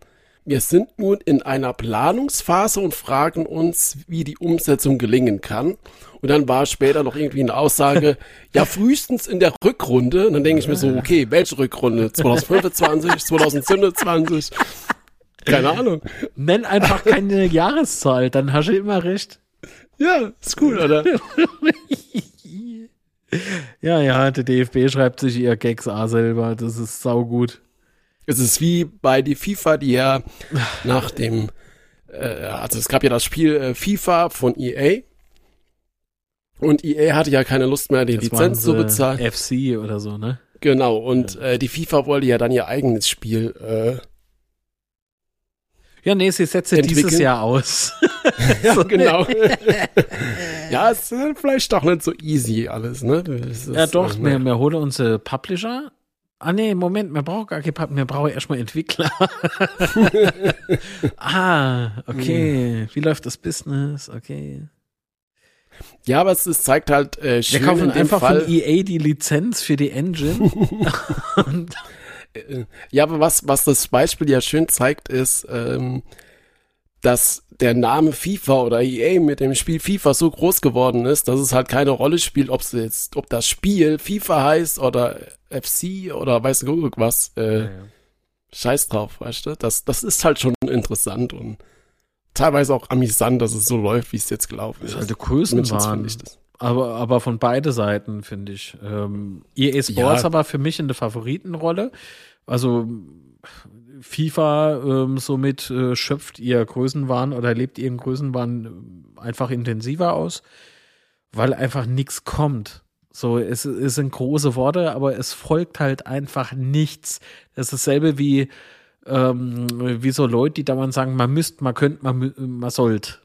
Wir sind nun in einer Planungsphase und fragen uns, wie die Umsetzung gelingen kann. Und dann war später noch irgendwie eine Aussage, ja, frühestens in der Rückrunde. Und dann denke ich mir so, okay, welche Rückrunde? 2025, 2027? Keine Ahnung. Nenn einfach keine Jahreszahl, dann hast du immer recht. Ja, ist cool, oder? ja, ja, der DFB schreibt sich ihr Gags A selber. Das ist saugut. Es ist wie bei die FIFA, die ja nach dem, äh, also es gab ja das Spiel äh, FIFA von EA. Und EA hatte ja keine Lust mehr, die das Lizenz zu bezahlen. FC oder so, ne? Genau, und ja. äh, die FIFA wollte ja dann ihr eigenes Spiel äh, ja, nee, sie setzt dieses Jahr aus. ja, genau. ja, es ist vielleicht doch nicht so easy alles, ne? Ist, ja, doch, äh, wir, wir holen unsere Publisher Ah nee, Moment, wir brauchen gar keinen wir brauchen erstmal Entwickler. ah, okay. Wie läuft das Business? Okay. Ja, aber es, es zeigt halt äh, schön Wir kaufen einfach Fall. von EA die Lizenz für die Engine. Äh, ja, aber was, was das Beispiel ja schön zeigt, ist, ähm, dass der Name FIFA oder EA mit dem Spiel FIFA so groß geworden ist, dass es halt keine Rolle spielt, ob es jetzt, ob das Spiel FIFA heißt oder FC oder weiß nicht was. Äh, ja, ja. Scheiß drauf, weißt du? Das, das ist halt schon interessant und teilweise auch amüsant, dass es so läuft, wie es jetzt gelaufen ist. Alte Größenwahn. Aber, aber von beide Seiten, finde ich. Ähm, EA Sports ja. aber für mich in der Favoritenrolle. Also FIFA ähm, somit äh, schöpft ihr Größenwahn oder lebt ihren Größenwahn äh, einfach intensiver aus, weil einfach nichts kommt. So, es, es sind große Worte, aber es folgt halt einfach nichts. Das ist dasselbe wie, ähm, wie so Leute, die dauernd sagen, man müsst, man könnt, man, man sollt.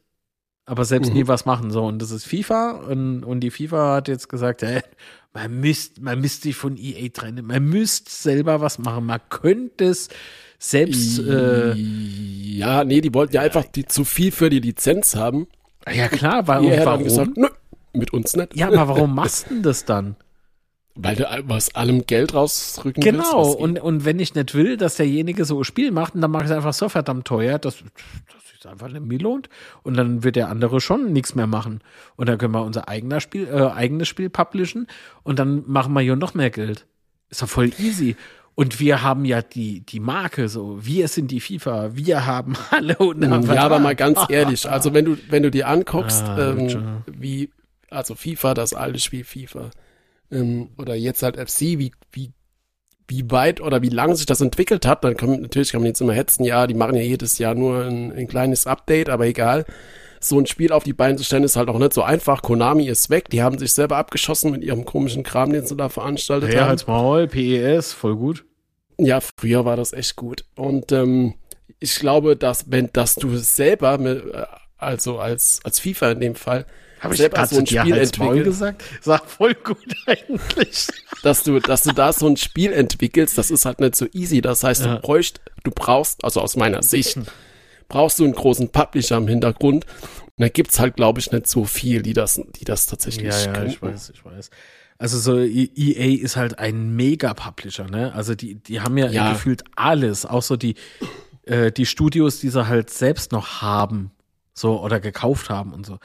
Aber selbst mhm. nie was machen. So, und das ist FIFA. Und, und die FIFA hat jetzt gesagt, ey, man müsst, man müsst sich von EA trennen. Man müsst selber was machen. Man könnte es selbst. Äh, ja, nee, die wollten ja einfach die, zu viel für die Lizenz haben. Ja, klar, war, und warum? Gesagt, nö, mit uns nicht. Ja, aber warum machst du denn das dann? Weil du aus allem Geld rausrücken genau. willst. Genau, und, und wenn ich nicht will, dass derjenige so ein Spiel macht, dann mache ich es einfach so verdammt teuer, dass, dass es einfach nicht mehr lohnt. Und dann wird der andere schon nichts mehr machen. Und dann können wir unser eigener Spiel, äh, eigenes Spiel publishen und dann machen wir hier noch mehr Geld. Ist doch voll easy. Und wir haben ja die, die Marke so, wir sind die FIFA, wir haben alle und Ja, aber mal ganz ehrlich, also wenn du, wenn du dir anguckst, ah, ähm, wie, also FIFA, das alte Spiel FIFA, ähm, oder jetzt halt FC, wie, wie, wie weit oder wie lange sich das entwickelt hat, dann kann, natürlich kann man jetzt immer hetzen, ja, die machen ja jedes Jahr nur ein, ein kleines Update, aber egal. So ein Spiel auf die Beine zu stellen ist halt auch nicht so einfach. Konami ist weg, die haben sich selber abgeschossen mit ihrem komischen Kram, den sie da veranstaltet ja, haben. Ja, als Maul, PES, voll gut. Ja, früher war das echt gut. Und ähm, ich glaube, dass wenn, dass du selber, mit, äh, also als, als FIFA in dem Fall, habe ich selber so ein Spiel entwickelt. gesagt? Sag voll gut eigentlich. Dass du, dass du da so ein Spiel entwickelst, das ist halt nicht so easy. Das heißt, ja. du bräuchst, du brauchst, also aus meiner Sicht, brauchst du einen großen Publisher im Hintergrund. Und da gibt's halt, glaube ich, nicht so viel, die das, die das tatsächlich ja, ja, können. ich weiß, ich weiß. Also so EA ist halt ein Mega-Publisher, ne? Also die, die haben ja, ja. gefühlt alles, auch so die, äh, die Studios, die sie halt selbst noch haben, so oder gekauft haben und so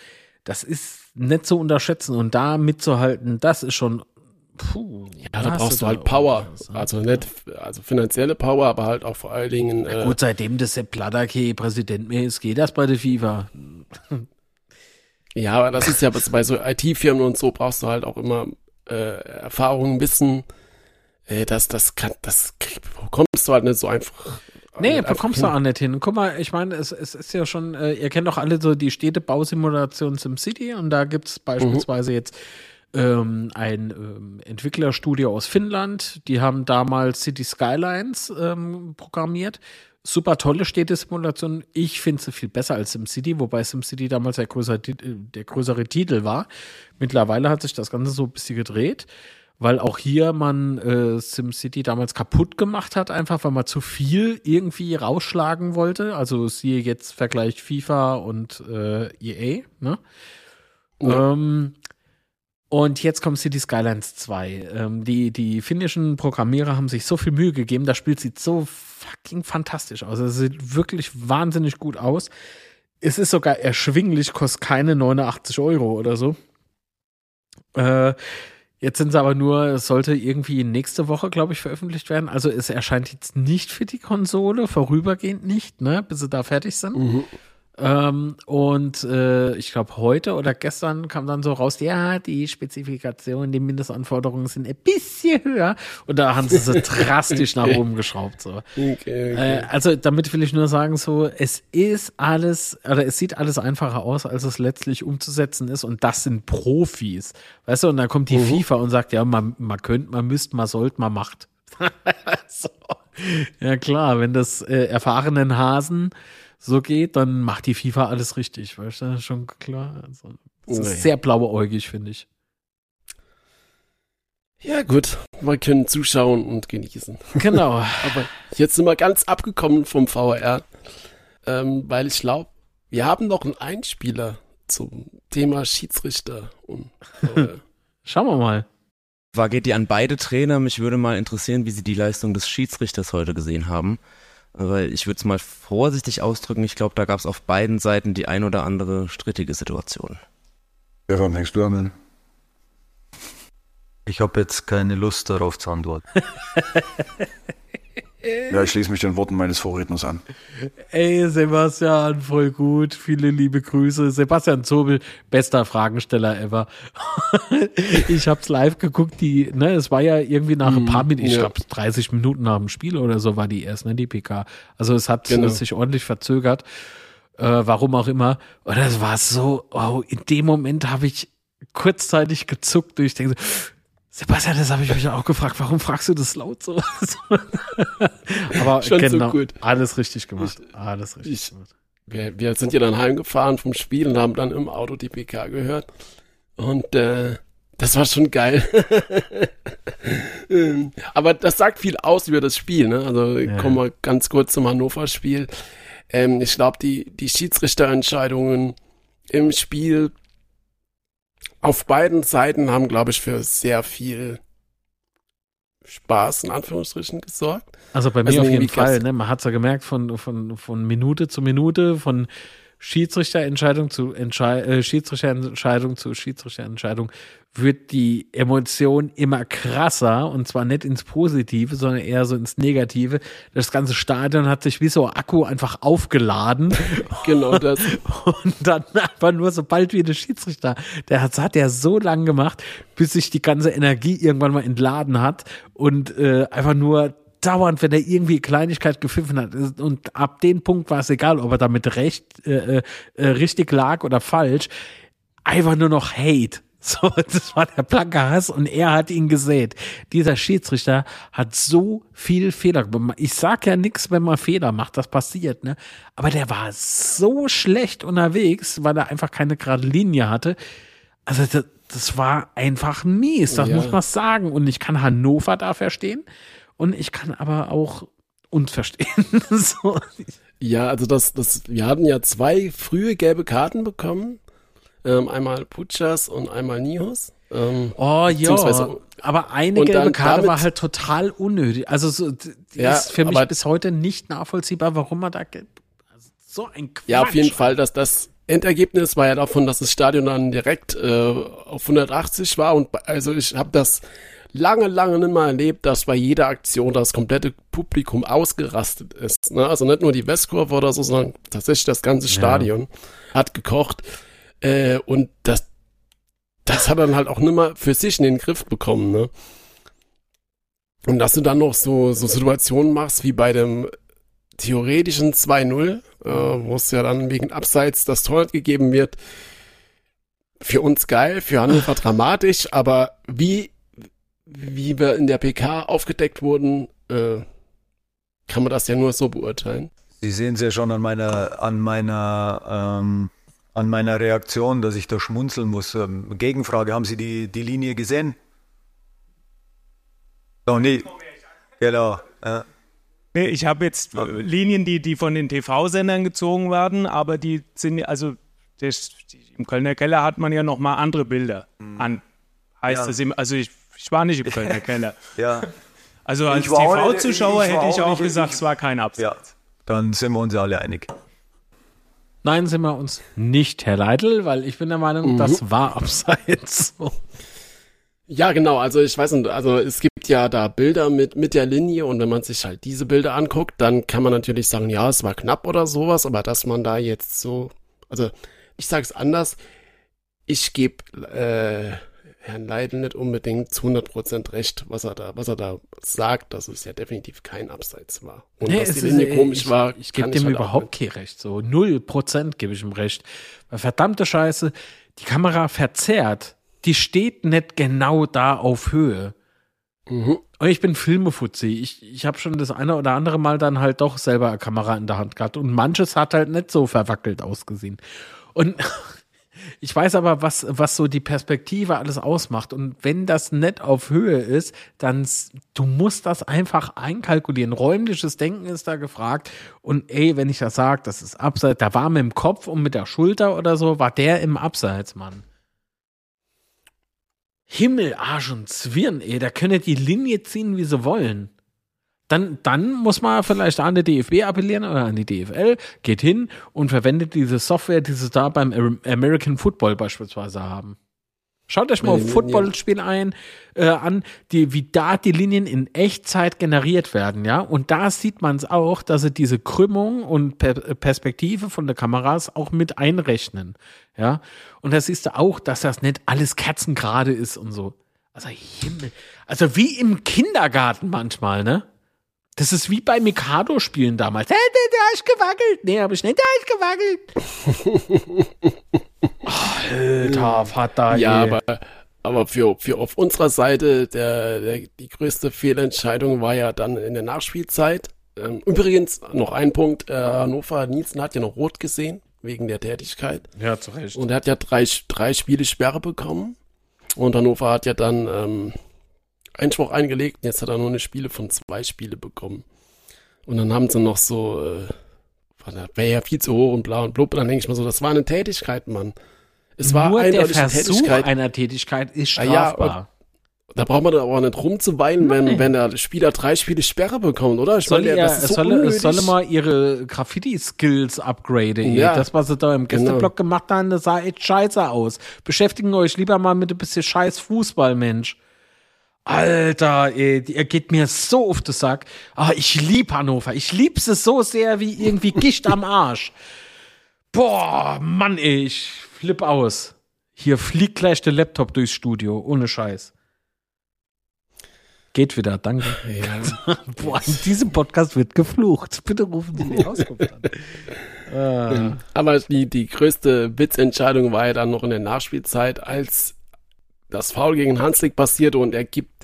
das ist nicht zu unterschätzen und da mitzuhalten, das ist schon Puh, ja, da brauchst du halt Power. Also nicht, also finanzielle Power, aber halt auch vor allen Dingen. Äh, gut, seitdem das Sepp Blatter Präsident mehr ist, geht das bei der FIFA. ja, aber das ist ja bei so IT-Firmen und so brauchst du halt auch immer äh, Erfahrungen, Wissen. Äh, das, das kann, das kommst du halt nicht so einfach Nee, bekommst du auch nicht hin. Guck mal, ich meine, es, es ist ja schon, äh, ihr kennt doch alle so die Städtebausimulation SimCity und da gibt es beispielsweise mhm. jetzt ähm, ein ähm, Entwicklerstudio aus Finnland, die haben damals City Skylines ähm, programmiert. Super tolle Städtesimulation. Ich finde sie viel besser als SimCity, wobei SimCity damals der größere, der größere Titel war. Mittlerweile hat sich das Ganze so ein bisschen gedreht weil auch hier man äh, SimCity damals kaputt gemacht hat, einfach weil man zu viel irgendwie rausschlagen wollte. Also siehe jetzt Vergleich FIFA und äh, EA, ne? Ja. Ähm, und jetzt kommt City Skylines 2. Ähm, die, die finnischen Programmierer haben sich so viel Mühe gegeben, das Spiel sieht so fucking fantastisch aus. Es sieht wirklich wahnsinnig gut aus. Es ist sogar erschwinglich, kostet keine 89 Euro oder so. Äh, Jetzt sind sie aber nur, es sollte irgendwie nächste Woche, glaube ich, veröffentlicht werden. Also es erscheint jetzt nicht für die Konsole, vorübergehend nicht, ne, bis sie da fertig sind. Mhm. Ähm, und äh, ich glaube, heute oder gestern kam dann so raus, ja, die Spezifikationen, die Mindestanforderungen sind ein bisschen höher. Und da haben sie sie drastisch nach oben geschraubt. So. Okay, okay. Äh, also damit will ich nur sagen, so, es ist alles, oder es sieht alles einfacher aus, als es letztlich umzusetzen ist. Und das sind Profis. Weißt du, und dann kommt die mhm. FIFA und sagt, ja, man, man könnte, man müsste, man sollte, man macht. so. Ja klar, wenn das äh, erfahrenen Hasen so geht, dann macht die FIFA alles richtig, weißt du, schon klar. Also, das ist nee. sehr blauäugig, finde ich. Ja, gut, wir können zuschauen und genießen. Genau. Aber jetzt sind wir ganz abgekommen vom VR, ähm, weil ich glaube, wir haben noch einen Einspieler zum Thema Schiedsrichter. Und, äh, Schauen wir mal. War geht die an beide Trainer? Mich würde mal interessieren, wie sie die Leistung des Schiedsrichters heute gesehen haben. Weil ich würde es mal vorsichtig ausdrücken, ich glaube, da gab es auf beiden Seiten die ein oder andere strittige Situation. Stefan, fängst du an? Ich habe jetzt keine Lust darauf zu antworten. Ja, ich schließe mich den Worten meines Vorredners an. Ey, Sebastian, voll gut. Viele liebe Grüße. Sebastian Zobel, bester Fragensteller ever. ich hab's live geguckt, die, ne, es war ja irgendwie nach ein paar mhm, Minuten, ich ja. glaube 30 Minuten nach dem Spiel oder so war die erst, ne, die PK. Also es hat genau. sich ordentlich verzögert. Äh, warum auch immer. Und das war so, oh, in dem Moment habe ich kurzzeitig gezuckt und ich denke so, Sebastian, das habe ich mich auch gefragt. Warum fragst du das laut so? Aber Schon genau, so gut. alles richtig gemacht. Alles richtig ich, gemacht. Wir, wir, sind ja dann heimgefahren vom Spiel und haben dann im Auto die PK gehört. Und äh, das war schon geil. Aber das sagt viel aus über das Spiel. Ne? Also ja. kommen wir ganz kurz zum Hannover-Spiel. Ähm, ich glaube, die, die Schiedsrichterentscheidungen im Spiel auf beiden Seiten haben, glaube ich, für sehr viel Spaß in Anführungsstrichen gesorgt. Also bei mir Also auf jeden Fall, ne? Man hat's ja gemerkt von, von, von Minute zu Minute, von Schiedsrichterentscheidung zu Entschei äh, Schiedsrichterentscheidung zu Schiedsrichterentscheidung wird die Emotion immer krasser und zwar nicht ins Positive, sondern eher so ins Negative. Das ganze Stadion hat sich wie so Akku einfach aufgeladen Genau das. und dann einfach nur sobald wie der Schiedsrichter, der hat, hat ja so lang gemacht, bis sich die ganze Energie irgendwann mal entladen hat und äh, einfach nur dauernd, wenn er irgendwie Kleinigkeit gepfiffen hat und ab dem Punkt war es egal, ob er damit recht, äh, äh, äh, richtig lag oder falsch, einfach nur noch Hate. So, das war der blanke Hass und er hat ihn gesät. Dieser Schiedsrichter hat so viel Fehler gemacht. Ich sag ja nichts, wenn man Fehler macht, das passiert, ne? Aber der war so schlecht unterwegs, weil er einfach keine gerade Linie hatte. Also das, das war einfach mies, das Ja. muss man sagen. Und ich kann Hannover da verstehen und ich kann aber auch uns verstehen. so. Ja, also das, das, wir hatten ja zwei frühe gelbe Karten bekommen. Ähm, einmal Putschas und einmal Nihus. Ähm, Oh ja, aber eine gelbe Karte damit- war halt total unnötig. Also so, die Ja, ist für mich aber- bis heute nicht nachvollziehbar, warum man da gelb. Also so ein Quatsch. ja, auf jeden Fall, dass das Endergebnis war ja davon, dass das Stadion dann direkt äh, auf 180 war. Und also ich habe das lange, lange nicht mal erlebt, dass bei jeder Aktion das komplette Publikum ausgerastet ist. Ne? Also nicht nur die Westkurve oder so, sondern tatsächlich das ganze Stadion hat gekocht. Äh, und das, das hat dann halt auch nicht mal für sich in den Griff bekommen. Ne? Und dass du dann noch so, so Situationen machst wie bei dem theoretischen 2-0, äh, wo es ja dann wegen Abseits das Tor gegeben wird. Für uns geil, für Hannover dramatisch, aber wie, wie wir in der PK aufgedeckt wurden, äh, kann man das ja nur so beurteilen. Sie sehen es ja schon an meiner, an meiner, ähm, an meiner Reaktion, dass ich da schmunzeln muss. Ähm, Gegenfrage, haben Sie die, die Linie gesehen? Noch nie. Genau. Ja. Nee, ich habe jetzt Linien, die, die von den TV-Sendern gezogen werden, aber die sind, ja- also das, die, im Kölner Keller hat man ja noch mal andere Bilder an. Heißt Ja. das im, also ich, ich war nicht im Kölner Keller. ja. Also als TV-Zuschauer hätte ich auch auch gesagt, ich- es war kein Abseits. Ja. Dann sind wir uns ja alle einig. Nein, sind wir uns nicht, Herr Leitl, weil ich bin der Meinung, das war abseits. Ja, genau. Also ich weiß nicht, also es gibt ja da Bilder mit, mit der Linie und wenn man sich halt diese Bilder anguckt, dann kann man natürlich sagen, ja, es war knapp oder sowas, aber dass man da jetzt so, also ich sag's anders, ich gebe äh, Herrn Leidl nicht unbedingt zu 100% recht, was er da, was er da sagt, dass es ja definitiv kein Abseits war. Und Nee, dass es die ist, Linie äh, komisch ich, war, Ich gebe kann dem halt überhaupt kein Recht. So null Prozent gebe ich ihm Recht. Weil verdammte Scheiße, die Kamera verzerrt. Die steht nicht genau da auf Höhe. Mhm. Und ich bin Filmefuzzi. Ich, ich habe schon das eine oder andere Mal dann halt doch selber eine Kamera in der Hand gehabt. Und manches hat halt nicht so verwackelt ausgesehen. Und ich weiß aber, was, was so die Perspektive alles ausmacht. Und wenn das nicht auf Höhe ist, dann du musst das einfach einkalkulieren. Räumliches Denken ist da gefragt. Und ey, wenn ich das sage, das ist abseits, da war mit dem Kopf und mit der Schulter oder so, war der im Abseits, Mann. Himmel, Arsch und Zwirn, ey, da können die Linie ziehen, wie sie wollen. Dann, dann muss man vielleicht an die DFB appellieren oder an die DFL, geht hin und verwendet diese Software, die sie da beim Am- American Football beispielsweise haben. Schaut euch mal Linie. Footballspiel ein, äh, an, die, wie da die Linien in Echtzeit generiert werden, ja. Und da sieht man es auch, dass sie diese Krümmung und per Perspektive von der Kameras auch mit einrechnen, ja. Und da siehst du auch, dass das nicht alles kerzengerade ist und so. Also Himmel. Also wie im Kindergarten manchmal, ne? Das ist wie bei Mikado-Spielen damals. Hey, da, da ich gewackelt. Nee, hab ich nicht. Da ich gewackelt. Alter, Vater. Ja, ey. aber, aber für, für auf unserer Seite der, der, die größte Fehlentscheidung war ja dann in der Nachspielzeit. Ähm, übrigens noch ein Punkt, äh, Hannover Nielsen hat ja noch rot gesehen, wegen der Tätigkeit. Ja, zu Recht. Und er hat ja drei, drei Spiele Sperre bekommen. Und Hannover hat ja dann ähm, Einspruch eingelegt. Und jetzt hat er nur eine Spiele von zwei Spiele bekommen. Und dann haben sie noch so, äh, wäre ja viel zu hoch und bla und blub. Und dann denke ich mir so, das war eine Tätigkeit, Mann. Es war Nur der eindeutig eine Versuch Tätigkeit. einer Tätigkeit ist Ah ja, strafbar. Da braucht man aber nicht rumzuweinen, wenn, wenn der Spieler drei Spiele Sperre bekommt, oder? Ich soll, meine, ihr, das ist so soll, unnötig. soll mal ihre Graffiti-Skills upgraden. Ja. Das, was sie da im Genau. Gästeblock gemacht haben, das sah echt scheiße aus. Beschäftigen euch lieber mal mit ein bisschen scheiß Fußball, Mensch. Alter, ey, er geht mir so auf den Sack. Ah, ich lieb Hannover. Ich lieb sie so sehr wie irgendwie Gicht am Arsch. Boah, Mann, ey, ich flipp aus. Hier fliegt gleich der Laptop durchs Studio, ohne Scheiß. Geht wieder, danke. Ja. Boah, in diesem Podcast wird geflucht. Bitte rufen Sie die Auskunft an. Ah. Aber die, die größte Witzentscheidung war ja dann noch in der Nachspielzeit, als das Foul gegen Hanslik passierte und er gibt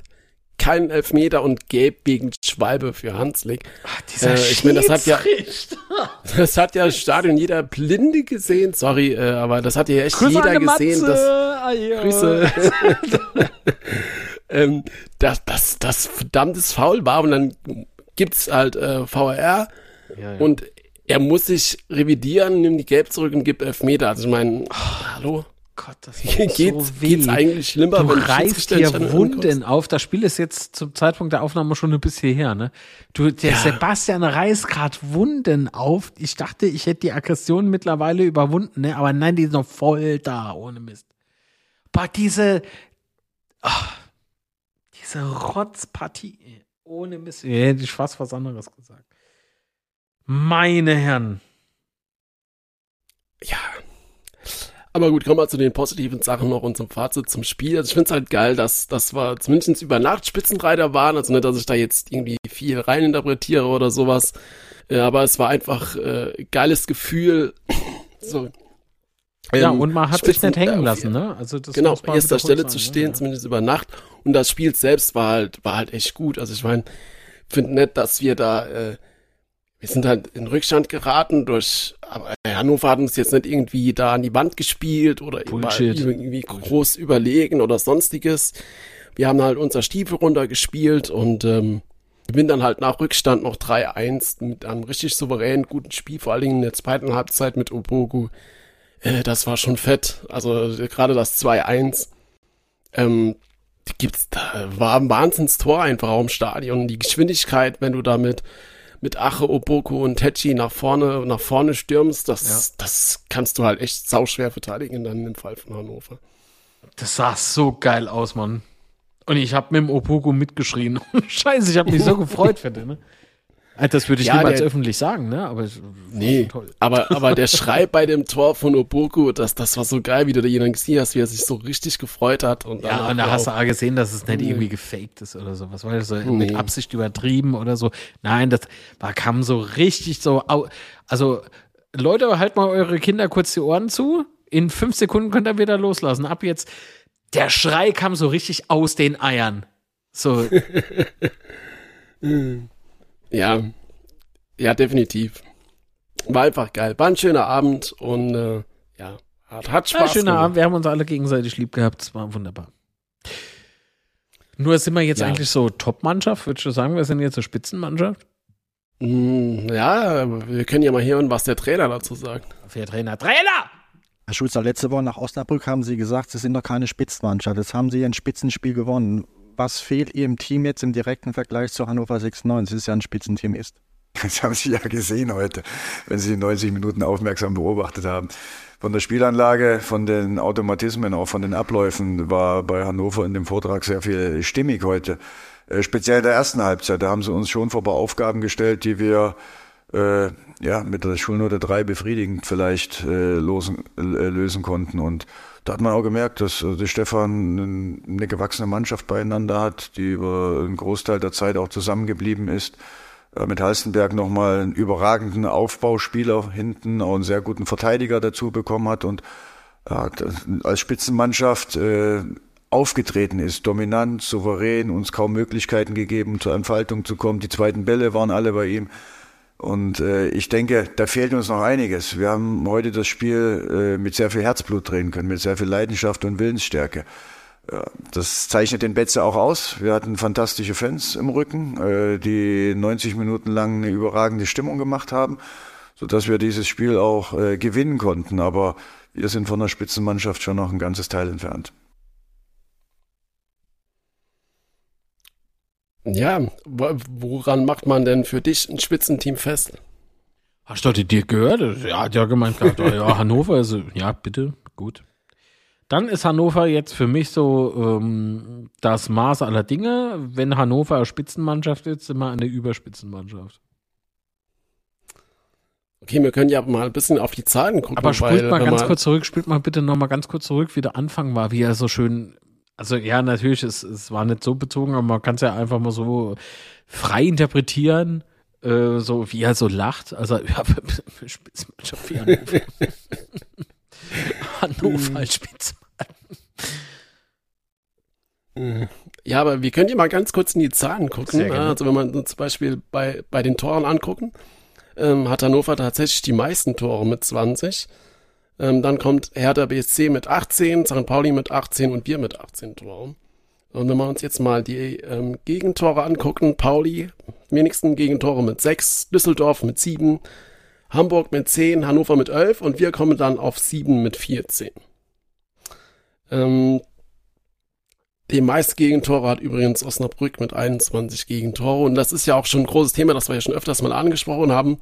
keinen Elfmeter und gelb wegen Schwalbe für Hanslik. Dieser Äh, ich meine, das hat ja-. Das hat ja im Stadion jeder Blinde gesehen, sorry, äh, aber das hat ja echt Grüße jeder gesehen. Dass, Ajo. Grüße. ähm, dass das, das verdammtes Foul war und dann gibt's halt äh, VR Ja, ja. und er muss sich revidieren, nimmt die Gelb zurück und gibt Elfmeter. Also ich meine, hallo? Gott, das Geht's, tut so weh. geht's eigentlich schlimmer, Du wenn reißt dir Wunden auf. Das Spiel ist jetzt zum Zeitpunkt der Aufnahme schon ein bisschen her, ne? Du, der Ja. Sebastian reißt gerade Wunden auf. Ich dachte, ich hätte die Aggression mittlerweile überwunden, ne? Aber nein, die ist noch voll da, ohne Mist. Boah, diese, ah, diese Rotzpartie, ohne Mist. Ja, hätte ich fast was anderes gesagt. Meine Herren. Ja. Aber gut, kommen wir zu den positiven Sachen noch und zum Fazit zum Spiel. Also ich finde es halt geil, dass, dass wir zumindest über Nacht Spitzenreiter waren. Also nicht, dass ich da jetzt irgendwie viel reininterpretiere oder sowas. Äh, aber es war einfach äh, geiles Gefühl. so. Ja, Ähm, und man hat sich Spitzen- nicht hängen lassen, ne? Also das genau, man erster Stelle sagen, zu ne? stehen, Ja. zumindest über Nacht. Und das Spiel selbst war halt, war halt echt gut. Also ich meine, finde nett, dass wir da, äh, wir sind halt in Rückstand geraten durch, aber Hannover hat uns jetzt nicht irgendwie da an die Wand gespielt oder Bullshit. irgendwie groß überlegen oder sonstiges. Wir haben halt unser Stiefel runtergespielt und ähm, gewinnen dann halt nach Rückstand noch 3-1 mit einem richtig souveränen, guten Spiel, vor allen Dingen in der zweiten Halbzeit mit Obogu. Äh, das war schon fett. Also gerade das 2-1. Ähm, die gibt's, da war ein Wahnsinnstor einfach auch im Stadion. Die Geschwindigkeit, wenn du damit mit Ache, Oboku und Techi nach vorne, nach vorne stürmst, das, das kannst du halt echt sauschwer verteidigen dann im Fall von Hannover. Das sah so geil aus, Mann. Und ich habe mit dem Opogo mitgeschrien. Scheiße, ich habe mich so gefreut für den, ne? Alter, Das würde ich Ja, niemals der- öffentlich sagen, ne? Aber Nee, aber, aber der Schrei bei dem Tor von Oboku, das, das war so geil, wie du da jemanden gesehen hast, wie er sich so richtig gefreut hat. Und Ja, und da hast du auch- gesehen, dass es nicht irgendwie gefaked ist oder so. Was war das so? Mit Nee. Absicht übertrieben oder so. Nein, das war, kam so richtig so. Also, Leute, halt mal eure Kinder kurz die Ohren zu. In fünf Sekunden könnt ihr wieder loslassen. Ab jetzt. Der Schrei kam so richtig aus den Eiern. So, Ja, ja, definitiv. War einfach geil. War ein schöner Abend und äh, ja, hat, hat Ja, Spaß schöner gemacht. Abend. Wir haben uns alle gegenseitig lieb gehabt. Es war wunderbar. Nur sind wir jetzt Ja. eigentlich so Top-Mannschaft? Würdest du sagen, wir sind jetzt eine Spitzenmannschaft? Mm, Ja, aber wir können ja mal hören, was der Trainer dazu sagt. Für Trainer. Trainer! Herr Schulzer, letzte Woche nach Osnabrück haben Sie gesagt, Sie sind noch keine Spitzenmannschaft. Jetzt haben Sie ein Spitzenspiel gewonnen. Was fehlt Ihrem Team jetzt im direkten Vergleich zu Hannover 96, das ja ein Spitzenteam ist? Das haben Sie ja gesehen heute, wenn Sie die 90 Minuten aufmerksam beobachtet haben. Von der Spielanlage, von den Automatismen, auch von den Abläufen war bei Hannover in dem Vortrag sehr viel stimmig heute. Äh, speziell in der ersten Halbzeit, da haben sie uns schon vor ein paar Aufgaben gestellt, die wir äh, ja, mit der Schulnote 3 befriedigend vielleicht äh, losen, äh, lösen konnten. Und da hat man auch gemerkt, dass äh, der Stefan ein- eine gewachsene Mannschaft beieinander hat, die über einen Großteil der Zeit auch zusammengeblieben ist. Äh, Mit Halstenberg nochmal einen überragenden Aufbauspieler hinten, auch einen sehr guten Verteidiger dazu bekommen hat und das- als Spitzenmannschaft äh, aufgetreten ist, dominant, souverän, uns kaum Möglichkeiten gegeben, zur Entfaltung zu kommen. Die zweiten Bälle waren alle bei ihm. Und äh, ich denke, da fehlt uns noch einiges. Wir haben heute das Spiel äh, mit sehr viel Herzblut drehen können, mit sehr viel Leidenschaft und Willensstärke. Ja, das zeichnet den Betze auch aus. Wir hatten fantastische Fans im Rücken, äh, die 90 Minuten lang eine überragende Stimmung gemacht haben, sodass wir dieses Spiel auch äh, gewinnen konnten. Aber wir sind von der Spitzenmannschaft schon noch ein ganzes Teil entfernt. Ja, woran macht man denn für dich ein Spitzenteam fest? Hast du dir gehört? Ja, hat ja gemeint gehabt, ja, Hannover ist, ja, bitte, gut. Dann ist Hannover jetzt für mich so ähm, das Maß aller Dinge. Wenn Hannover eine Spitzenmannschaft ist, sind wir eine Überspitzenmannschaft. Okay, wir können ja mal ein bisschen auf die Zahlen gucken. Aber spielt mal ganz kurz zurück, spielt mal bitte noch mal ganz kurz zurück, wie der Anfang war, wie er so schön, also ja, natürlich, es, es war nicht so bezogen, aber man kann es ja einfach mal so frei interpretieren, äh, so wie er so lacht. Also, ja, Spitzenmannschaft wie Hannover. Hannover als Spitzenmannschaft. Ja, aber wir können ja mal ganz kurz in die Zahlen gucken. Also wenn man zum Beispiel bei, bei den Toren angucken, ähm, hat Hannover tatsächlich die meisten Tore mit 20. Ähm, dann kommt Hertha BSC mit 18, St. Pauli mit 18 und wir mit 18 Toren. Und wenn wir uns jetzt mal die ähm, Gegentore angucken, Pauli wenigsten Gegentore mit 6, Düsseldorf mit 7, Hamburg mit 10, Hannover mit 11 und wir kommen dann auf 7 mit 14. Ähm, die meisten Gegentore hat übrigens Osnabrück mit 21 Gegentore. Und das ist ja auch schon ein großes Thema, das wir ja schon öfters mal angesprochen haben.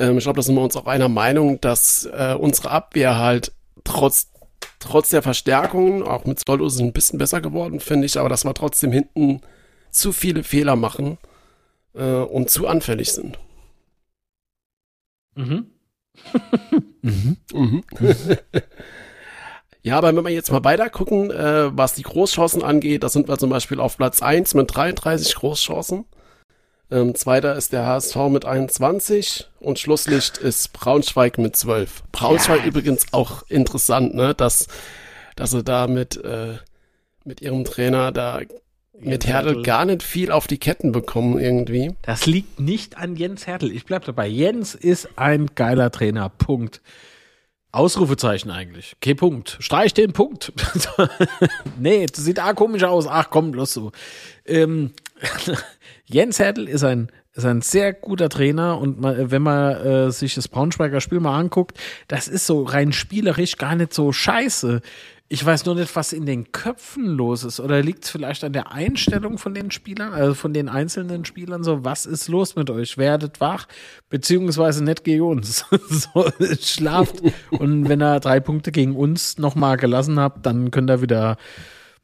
Ähm, ich glaube, da sind wir uns auch einer Meinung, dass äh, unsere Abwehr halt trotz, trotz der Verstärkungen, auch mit Zollos ein bisschen besser geworden, finde ich, aber dass wir trotzdem hinten zu viele Fehler machen äh, und zu anfällig sind. Mhm. mhm. mhm. Ja, aber wenn wir jetzt mal weiter gucken, äh, was die Großchancen angeht, da sind wir zum Beispiel auf Platz 1 mit 33 Großchancen. Ähm, zweiter ist der HSV mit 21 und Schlusslicht ist Braunschweig mit 12. Braunschweig ja. übrigens auch interessant, ne, dass, dass sie da mit, äh, mit ihrem Trainer da mit Hertel gar nicht viel auf die Ketten bekommen irgendwie. Das liegt nicht an Jens Hertel. Ich bleib dabei. Jens ist ein geiler Trainer. Punkt. Ausrufezeichen eigentlich. Okay, Punkt. Streich den Punkt. nee, das sieht auch komisch aus. Ach komm, bloß so. Ähm, Jens Hertel ist ein, ist ein sehr guter Trainer und man, wenn man äh, sich das Braunschweiger Spiel mal anguckt, das ist so rein spielerisch gar nicht so scheiße. Ich weiß nur nicht, was in den Köpfen los ist. Oder liegt es vielleicht an der Einstellung von den Spielern, also von den einzelnen Spielern? So, was ist los mit euch? Werdet wach, beziehungsweise nicht gegen uns. so, schlaft. Und wenn ihr drei Punkte gegen uns nochmal gelassen habt, dann könnt ihr wieder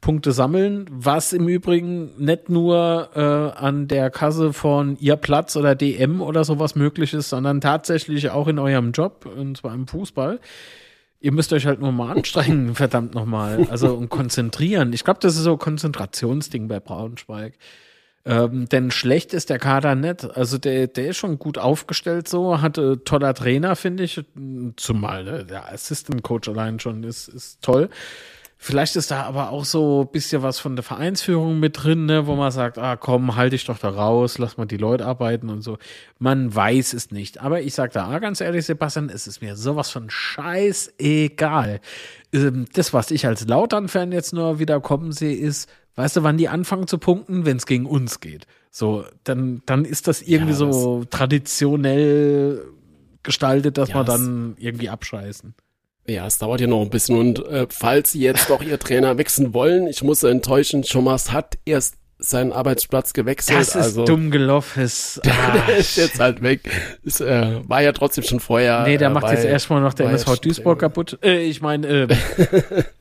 Punkte sammeln. Was im Übrigen nicht nur äh, an der Kasse von ihr Platz oder DM oder sowas möglich ist, sondern tatsächlich auch in eurem Job, und zwar im Fußball ihr müsst euch halt nur mal anstrengen, verdammt nochmal. Also und konzentrieren. Ich glaube, das ist so ein Konzentrationsding bei Braunschweig. Ähm, denn schlecht ist der Kader nicht. Also der, der ist schon gut aufgestellt so, hatte toller Trainer, finde ich. Zumal ne, der Assistant Coach allein schon ist, ist toll. Vielleicht ist da aber auch so ein bisschen was von der Vereinsführung mit drin, ne, wo man sagt, ah komm, halt dich doch da raus, lass mal die Leute arbeiten und so. Man weiß es nicht. Aber ich sag da ganz ehrlich, Sebastian, es ist mir sowas von scheißegal. Ähm, das, was ich als Lautern-Fan jetzt nur wieder kommen sehe, ist, weißt du, wann die anfangen zu punkten, wenn es gegen uns geht. So, dann, dann ist das irgendwie ja, das so traditionell gestaltet, dass ja, man dann irgendwie abscheißen. Ja, es dauert ja noch ein bisschen. Und äh, falls Sie jetzt doch Ihr Trainer wechseln wollen, ich muss enttäuschen, Thomas hat erst seinen Arbeitsplatz gewechselt. Das ist also, dumm gelaufen. der ist jetzt halt weg. Ist, äh, war ja trotzdem schon vorher. Nee, der äh, macht jetzt erstmal noch der MSV Duisburg kaputt. Äh, ich meine, äh,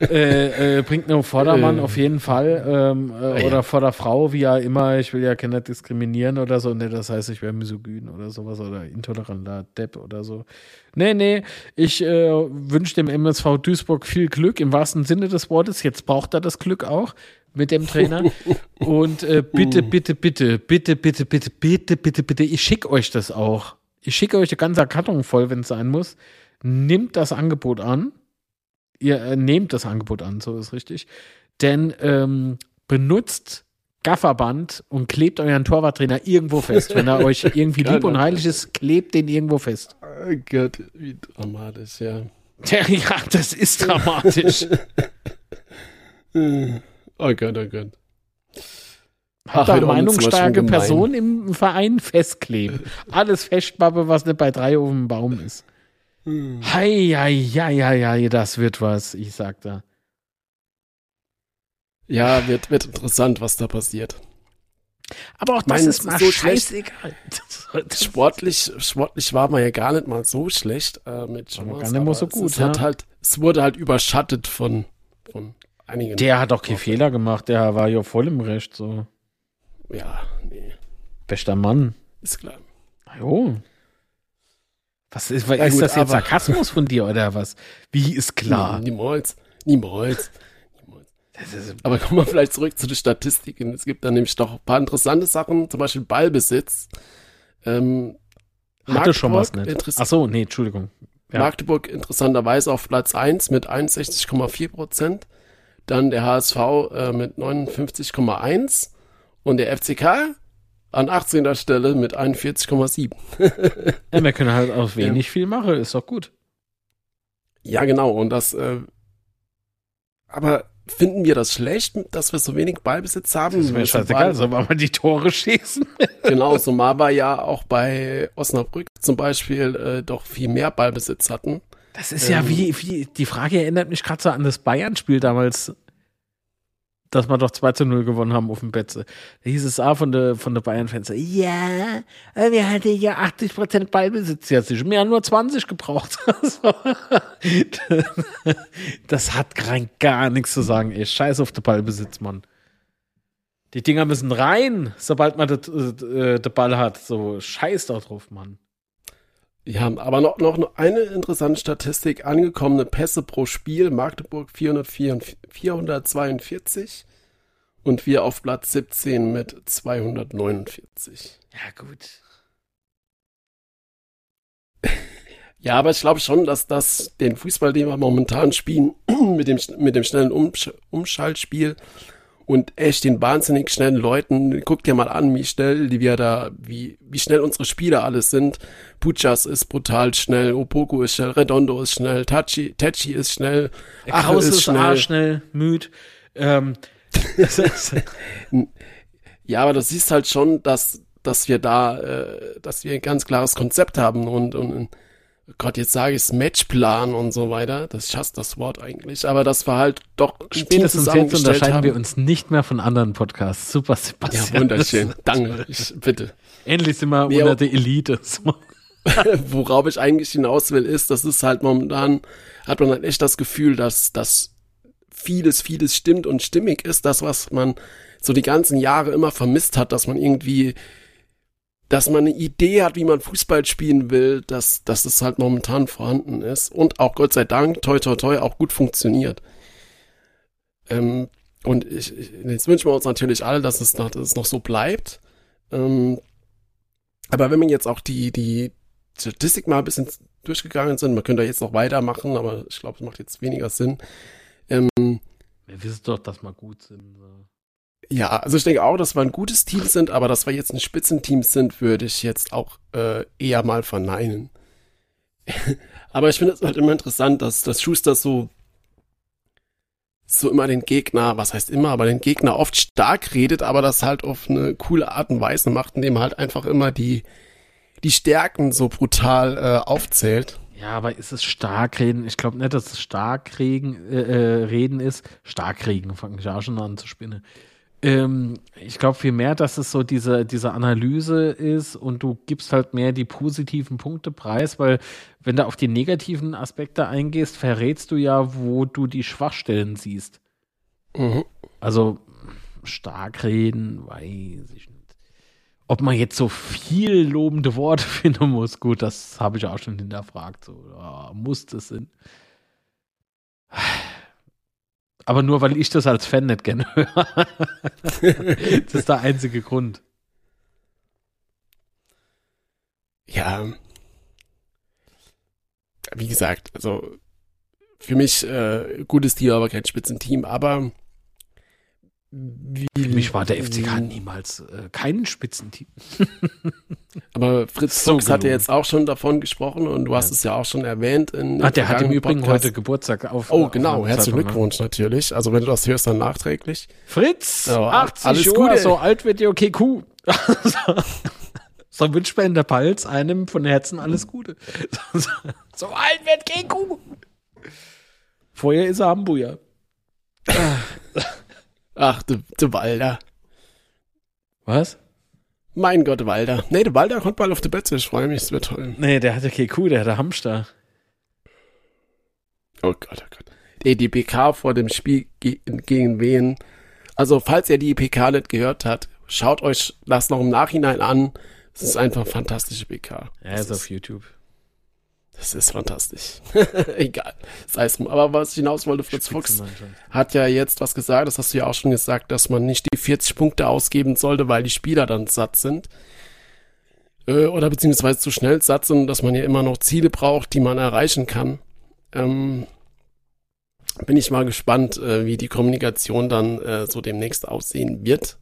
äh, äh, bringt nur Vordermann äh. auf jeden Fall. Ähm, äh, ja. Oder Vorderfrau, wie ja immer. Ich will ja keiner diskriminieren oder so. Nee, das heißt, ich wäre misogyn oder sowas oder intoleranter Depp oder so. Nee, nee, ich wünsche dem MSV Duisburg viel Glück im wahrsten Sinne des Wortes. Jetzt braucht er das Glück auch mit dem Trainer. Und äh, bitte, bitte, bitte, bitte, bitte, bitte, bitte, bitte, bitte, ich schicke euch das auch. Ich schicke euch die ganze Karton voll, wenn es sein muss. Nimmt das Angebot an. Ihr äh, nehmt das Angebot an, so ist richtig. Denn ähm, benutzt Gafferband und klebt euren Torwarttrainer irgendwo fest. Wenn er euch irgendwie lieb und heilig ist, klebt den irgendwo fest. Oh Gott, wie dramatisch, ja. Ja, das ist dramatisch. Oh Gott, oh Gott. Hat da meinungsstarke Person im Verein festkleben. Alles Festmappe, was nicht bei drei auf dem Baum ist. Hm. Hei, hei, hei, hei, hei, das wird was, ich sag da. Ja, wird, wird interessant, was da passiert. Aber auch das Mein, ist mal so scheißegal. Sportlich, sportlich war man ja gar nicht mal so schlecht äh, mit Chance, gar nicht mal so gut, Es, hat ja. halt, es wurde halt überschattet von einigen. Der hat auch keinen Fehler gemacht, der war ja voll im Recht, so. Ja, nee, Bester Mann. ist klar. Jo. Was ist, was Ja, ist gut, das jetzt Sarkasmus von dir oder was? Wie ist klar? Niemals. Niemals. Niemals. Aber kommen wir vielleicht zurück zu den Statistiken. Es gibt da nämlich doch ein paar interessante Sachen, zum Beispiel Ballbesitz. Ähm, hatte schon was nicht. Ach so, nee, Entschuldigung. Ja. Magdeburg interessanterweise auf Platz 1 mit 61,4 Prozent. Dann der HSV äh, mit 59,1 und der FCK an 18. Stelle mit 41,7. Ja, wir können halt auch wenig viel machen, ist doch gut. Ja, genau. Und das, äh, aber finden wir das schlecht, dass wir so wenig Ballbesitz haben? Das ist mir scheißegal, soll man mal die Tore schießen. Genau, zumal wir ja auch bei Osnabrück zum Beispiel äh, doch viel mehr Ballbesitz hatten. Das ist ja wie, wie, die Frage erinnert mich gerade so an das Bayern-Spiel damals, dass wir doch 2 zu 0 gewonnen haben auf dem Betze. Da hieß es auch von der, von der Bayern-Fans, ja, äh, wir hatten ja 80 Prozent Ballbesitz jetzt. Wir haben nur 20 gebraucht. So. das hat rein gar nichts zu sagen, ey. Scheiß auf den Ballbesitz, Mann. Die Dinger müssen rein, sobald man den Ball hat. So, scheiß doch drauf, Mann. Ja, aber noch, noch eine interessante Statistik. Angekommene Pässe pro Spiel. Magdeburg 444, 442 und wir auf Platz 17 mit 249. Ja, gut. Ja, aber ich glaube schon, dass das den Fußball, den wir momentan spielen, mit dem, mit dem schnellen Umsch Umschaltspiel und echt den wahnsinnig schnellen Leuten, guck dir mal an, wie schnell die wir da, wie, wie schnell unsere Spieler alles sind. Puchas ist brutal schnell, Opoko ist schnell, Redondo ist schnell, Tachi, Techi ist schnell, Ache Kraus ist ist schnell. schnell. müd. Ähm, Ja, aber du siehst halt schon, dass, dass wir da, äh, dass wir ein ganz klares Konzept haben und, und oh Gott, jetzt sage ich es Matchplan und so weiter. Das ich hasse das Wort eigentlich, aber das war halt doch Spätestens jetzt unterscheiden haben. wir uns nicht mehr von anderen Podcasts. Super, Ja, Sebastian. wunderschön. Danke. Ich, bitte. Endlich sind wir Nee, unter der Elite. So. Worauf ich eigentlich hinaus will, ist, das ist halt momentan, hat man halt echt das Gefühl, dass, dass vieles, vieles stimmt und stimmig ist. Das, was man so die ganzen Jahre immer vermisst hat, dass man irgendwie, dass man eine Idee hat, wie man Fußball spielen will, dass, dass es halt momentan vorhanden ist und auch Gott sei Dank, toi, toi, toi, auch gut funktioniert. Ähm, und ich, ich, jetzt wünschen wir uns natürlich alle, dass es noch, dass es noch so bleibt. Ähm, aber wenn man jetzt auch die, die Statistik mal ein bisschen durchgegangen sind, man könnte jetzt noch weitermachen, aber ich glaube, es macht jetzt weniger Sinn. Ähm, Wir wissen doch, dass wir gut sind. So. Ja, also ich denke auch, dass wir ein gutes Team sind, aber dass wir jetzt ein Spitzenteam sind, würde ich jetzt auch äh, eher mal verneinen. aber ich finde es halt immer interessant, dass, dass Schuster so so immer den Gegner, was heißt immer, aber den Gegner oft stark redet, aber das halt auf eine coole Art und Weise macht, indem er halt einfach immer die die Stärken so brutal äh, aufzählt. Ja, aber ist es Starkreden? Ich glaube nicht, dass es Starkreden äh, äh, Reden ist. Starkreden, fange ich auch schon an zu spinnen. Ähm, ich glaube vielmehr, dass es so diese, diese Analyse ist und du gibst halt mehr die positiven Punkte preis, weil wenn du auf die negativen Aspekte eingehst, verrätst du ja, wo du die Schwachstellen siehst. Mhm. Also Starkreden, weiß ich nicht. Ob man jetzt so viel lobende Worte finden muss, gut, das habe ich auch schon hinterfragt. So, ja, muss das sein? Aber nur, weil ich das als Fan nicht gerne höre. das ist der einzige Grund. Ja. Wie gesagt, also für mich äh, gutes Team, aber kein Spitzenteam, aber wie, Für mich war der FCK niemals äh, kein Spitzenteam. Aber Fritz So Fuchs hat ja jetzt auch schon davon gesprochen und du hast es ja auch schon erwähnt. In Ah, der hat im Übrigen Podcast. heute Geburtstag auf. Oh, genau. Herzlichen ne? Glückwunsch natürlich. Also wenn du das hörst, dann nachträglich. Fritz, Ja, 80 alles Jahre, Gute. so alt wird die okay, cool. So wünscht man in der Palz einem von Herzen alles Gute. So, alt wird Keku. Vorher ist er Hamburger. Ach, du, du Walder. Was? Mein Gott, Walder. Nee, der Walder kommt bald auf die Betze. Ich freue mich, es wird toll. Nee, der hatte Keku, der hatte Hamster. Oh Gott, oh Gott. Ey, die PK vor dem Spiel ge gegen wen. Also, falls ihr die PK nicht gehört habt, schaut euch das noch im Nachhinein an. Es ist einfach eine fantastische PK. Ja, ist auf YouTube. Das ist fantastisch. Egal. Sei es, aber was ich hinaus wollte, Fritz Fuchs hat ja jetzt was gesagt, das hast du ja auch schon gesagt, dass man nicht die 40 Punkte ausgeben sollte, weil die Spieler dann satt sind. Äh, oder beziehungsweise zu schnell satt sind, dass man ja immer noch Ziele braucht, die man erreichen kann. Ähm, bin ich mal gespannt, äh, wie die Kommunikation dann äh, so demnächst aussehen wird.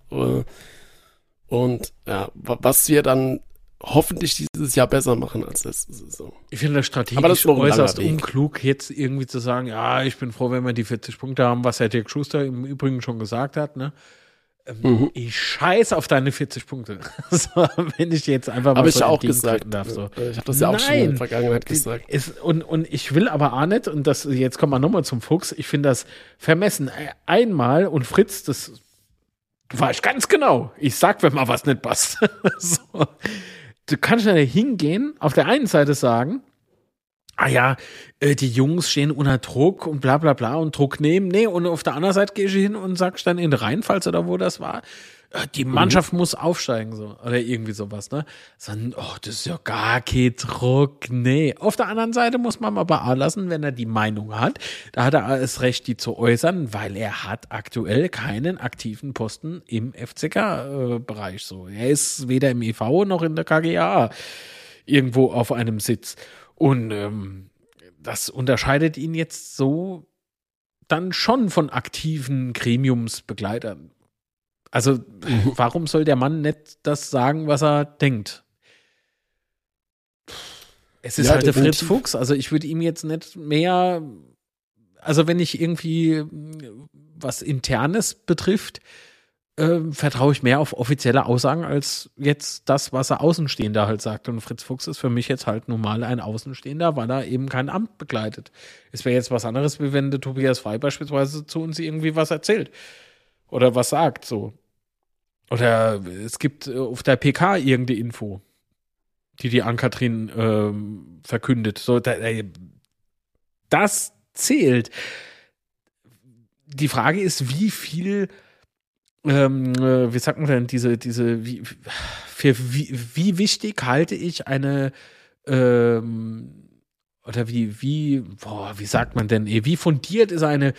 Und ja, was wir dann hoffentlich dieses Jahr besser machen als letzte Saison. Ich finde das strategisch Aber das äußerst unklug, jetzt irgendwie zu sagen, ja, ich bin froh, wenn wir die 40 Punkte haben, was Herr Dirk Schuster im Übrigen schon gesagt hat, ne? Ähm, mhm. Ich scheiß auf deine 40 Punkte. so, wenn ich jetzt einfach mal aber so ich auch gesagt darf. So. Ich habe das ja auch schon in der Vergangenheit gesagt. Ist, und, und ich will aber auch nicht, und das jetzt kommen wir nochmal zum Fuchs, ich finde das vermessen. Einmal, und Fritz, das war ich ganz genau. Ich sag, wenn mal was nicht passt. so du kannst ja hingehen, auf der einen Seite sagen, ah ja, äh, die Jungs stehen unter Druck und bla bla bla und Druck nehmen. Nee, und auf der anderen Seite gehst du hin und sagst dann in Rheinpfalz oder wo das war, äh, die Mannschaft mhm. muss aufsteigen, so, oder irgendwie sowas, ne? Sondern, oh, das ist ja gar kein Druck, nee. Auf der anderen Seite muss man aber auch lassen, wenn er die Meinung hat, da hat er alles Recht, die zu äußern, weil er hat aktuell keinen aktiven Posten im FCK-Bereich, so. Er ist weder im EV noch in der KGA irgendwo auf einem Sitz. Und, ähm, das unterscheidet ihn jetzt so dann schon von aktiven Gremiumsbegleitern. Also, warum soll der Mann nicht das sagen, was er denkt? Es ist ja, halt der Fritz Fuchs. Also, ich würde ihm jetzt nicht mehr. Also, wenn ich irgendwie was Internes betrifft, äh, vertraue ich mehr auf offizielle Aussagen als jetzt das, was er Außenstehender halt sagt. Und Fritz Fuchs ist für mich jetzt halt normal ein Außenstehender, weil er eben kein Amt begleitet. Es wäre jetzt was anderes, wie wenn der Tobias Frei beispielsweise zu uns irgendwie was erzählt oder was sagt, so. Oder es gibt äh, auf der PK irgendeine Info, die die Ankatrin ähm, verkündet. So, da, das zählt. Die Frage ist, wie viel, ähm, äh, wie sagt man denn, diese, diese, wie, für wie, wie wichtig halte ich eine, ähm, oder wie, wie, boah, wie sagt man denn, wie fundiert ist eine,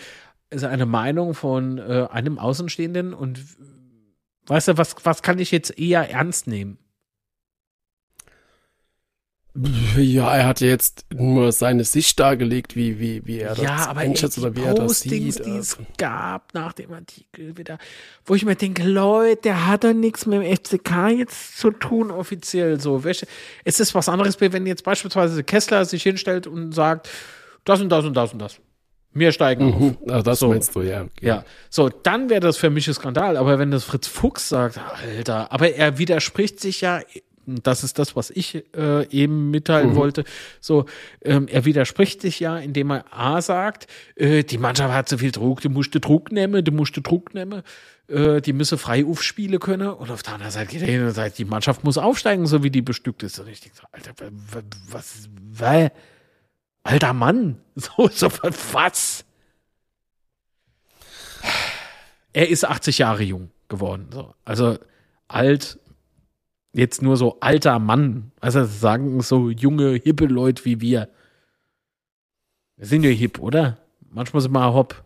ist eine Meinung von äh, einem Außenstehenden und Weißt du, was, was kann ich jetzt eher ernst nehmen? Ja, er hat jetzt nur seine Sicht dargelegt, wie, wie, wie er ja, das einschätzt oder wie er das sieht. die es also. gab nach dem Artikel wieder, wo ich mir denke, Leute, der hat doch nichts mit dem FCK jetzt zu tun, offiziell so. Es ist was anderes, wenn jetzt beispielsweise Kessler sich hinstellt und sagt, das und das und das und das. Wir steigen mhm. auf. Also das so. meinst du, ja. Okay. Ja, so, dann wäre das für mich ein Skandal. Aber wenn das Fritz Fuchs sagt, Alter, aber er widerspricht sich ja, das ist das, was ich äh, eben mitteilen mhm. wollte. So, ähm, er widerspricht sich ja, indem er A sagt, äh, die Mannschaft hat zu viel Druck, die musste Druck nehmen, die musste Druck nehmen, äh, die müsse frei aufspielen können. Und auf der anderen Seite geht er hin und sagt, die Mannschaft muss aufsteigen, so wie die bestückt ist. Und ich denke so, Alter, was, was? Alter Mann, so, so was? Er ist 80 Jahre jung geworden. So. Also alt, jetzt nur so alter Mann. Also sagen so junge, hippe Leute wie wir. Wir sind ja hip, oder? Manchmal sind wir hopp.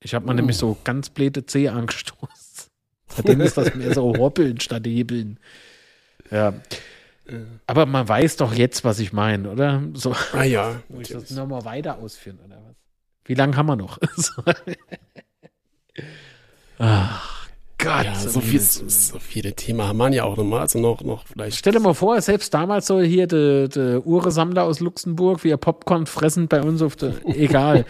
Ich habe mal oh. nämlich so ganz bläte C angestoßen. Seitdem ist das mehr so hoppeln statt hebeln. Ja. Aber man weiß doch jetzt, was ich meine, oder? So. Ah ja. Muss ich das nochmal weiter ausführen, oder was? Wie lange haben wir noch? Ach Gott. Ja, so, viel, so viele Themen haben wir ja auch nochmal. Also noch, noch vielleicht. Stell dir mal vor, selbst damals so hier der de Uhresammler aus Luxemburg, wie er Popcorn fressen bei uns auf der, egal.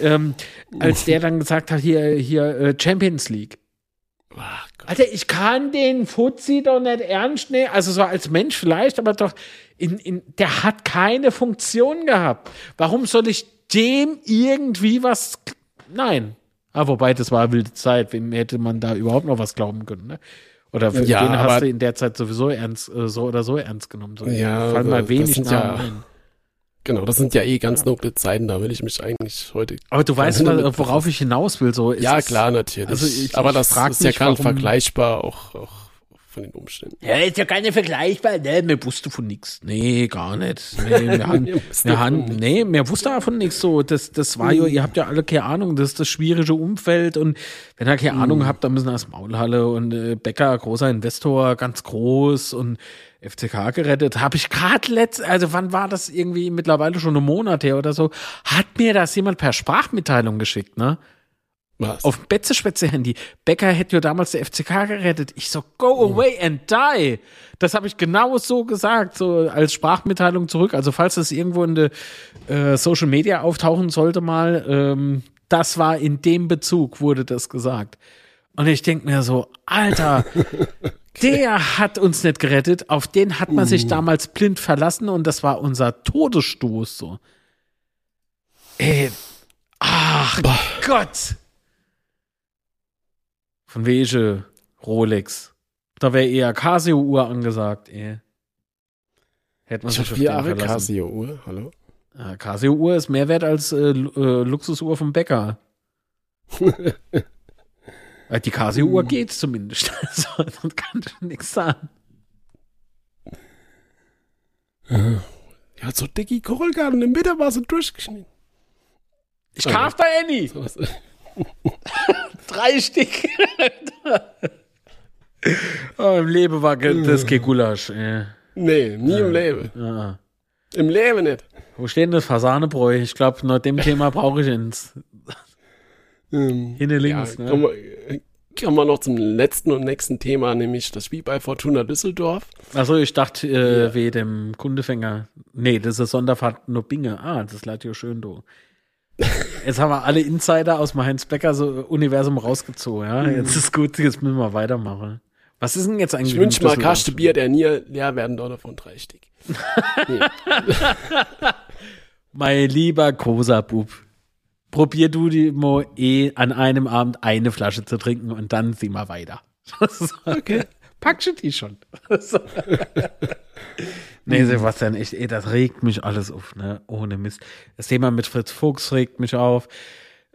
ähm, als der dann gesagt hat, hier, hier äh, Champions League. Ach Alter, ich kann den Fuzzi doch nicht ernst nehmen. Also so als Mensch vielleicht, aber doch, in, in, der hat keine Funktion gehabt. Warum soll ich dem irgendwie was. Nein. Ah, wobei, das war wilde Zeit. Wem hätte man da überhaupt noch was glauben können, ne? Oder für Ja, den hast du in der Zeit sowieso ernst, äh, so oder so ernst genommen. So, Ja, fallen mal das wenig sind Namen ja- ein. Genau, das sind ja eh ganz noble Zeiten, da will ich mich eigentlich heute. Aber du weißt, worauf ich hinaus will. So, ja, klar, natürlich. also ich- aber ich das ist ja warum- vergleichbar, auch, auch von den Umständen. Ja, ist ja keine vergleichbar. Ne, mir wusste von nichts. Nee, gar nicht. Nee, wir haben, wir von haben, nee, mir wusste davon nichts so. Das, das war ja, ihr habt ja alle keine Ahnung, das ist das schwierige Umfeld und wenn ihr keine Ahnung habt, dann müssen das Maulhalle und äh, Becker, großer Investor, ganz groß und FCK gerettet. Habe ich gerade letzt, also wann war das irgendwie mittlerweile schon einen Monat her oder so, hat mir das jemand per Sprachmitteilung geschickt, ne? Was? auf dem Betze-Schwätze-Handy. Becker hätte ja damals der FCK gerettet. Ich so, go away and die. Das habe ich genau so gesagt, so als Sprachmitteilung zurück. Also falls das irgendwo in der äh, Social Media auftauchen sollte mal, ähm, das war in dem Bezug, wurde das gesagt. Und ich denk mir so, Alter, der hat uns nicht gerettet, auf den hat man sich damals blind verlassen und das war unser Todesstoß so. Ey, ach Gott. Von welche Rolex? Da wäre eher Casio-Uhr angesagt, ey. Hätte man ich sich habe auf vier Jahre. Casio-Uhr, hallo? Ja, Casio-Uhr ist mehr wert als äh, äh, Luxusuhr vom Bäcker. Äh, Die Casio-Uhr geht zumindest. Also, kann ich nichts sagen. Ja, so dicke Korolgan und im Mitte war sie durchgeschnitten. Ich kauf bei Annie. Sowas. Drei Stück. oh, Im Leben war das kein Gulasch. Ey. Nee, nie im Leben. Ja. Im Leben nicht. Wo steht denn das Fasanebräu? Ich glaube, nach dem Thema brauche ich ins. Ähm, Hinne links, ja, ne? kommen, wir, kommen wir noch zum letzten und nächsten Thema, nämlich das Spiel bei Fortuna Düsseldorf. Achso, ich dachte, äh, wie dem Kundefänger. Nee, das ist Sonderfahrt nur Binge. Ah, das ja schön, du. Jetzt haben wir alle Insider aus dem Heinz-Becker-Universum rausgezogen, ja. Jetzt ist gut, jetzt müssen wir weitermachen. Was ist denn jetzt eigentlich Ich wünsche mal? Kaste Bier, der nie leer werden soll davon drei Stück. Mein lieber Kosa-Bub, probier du die mal eh an einem Abend eine Flasche zu trinken und dann sieh mal weiter. okay. Packst die schon. Nee, Sebastian, echt, ey, das regt mich alles auf, ne? Ohne Mist. Das Thema mit Fritz Fuchs regt mich auf,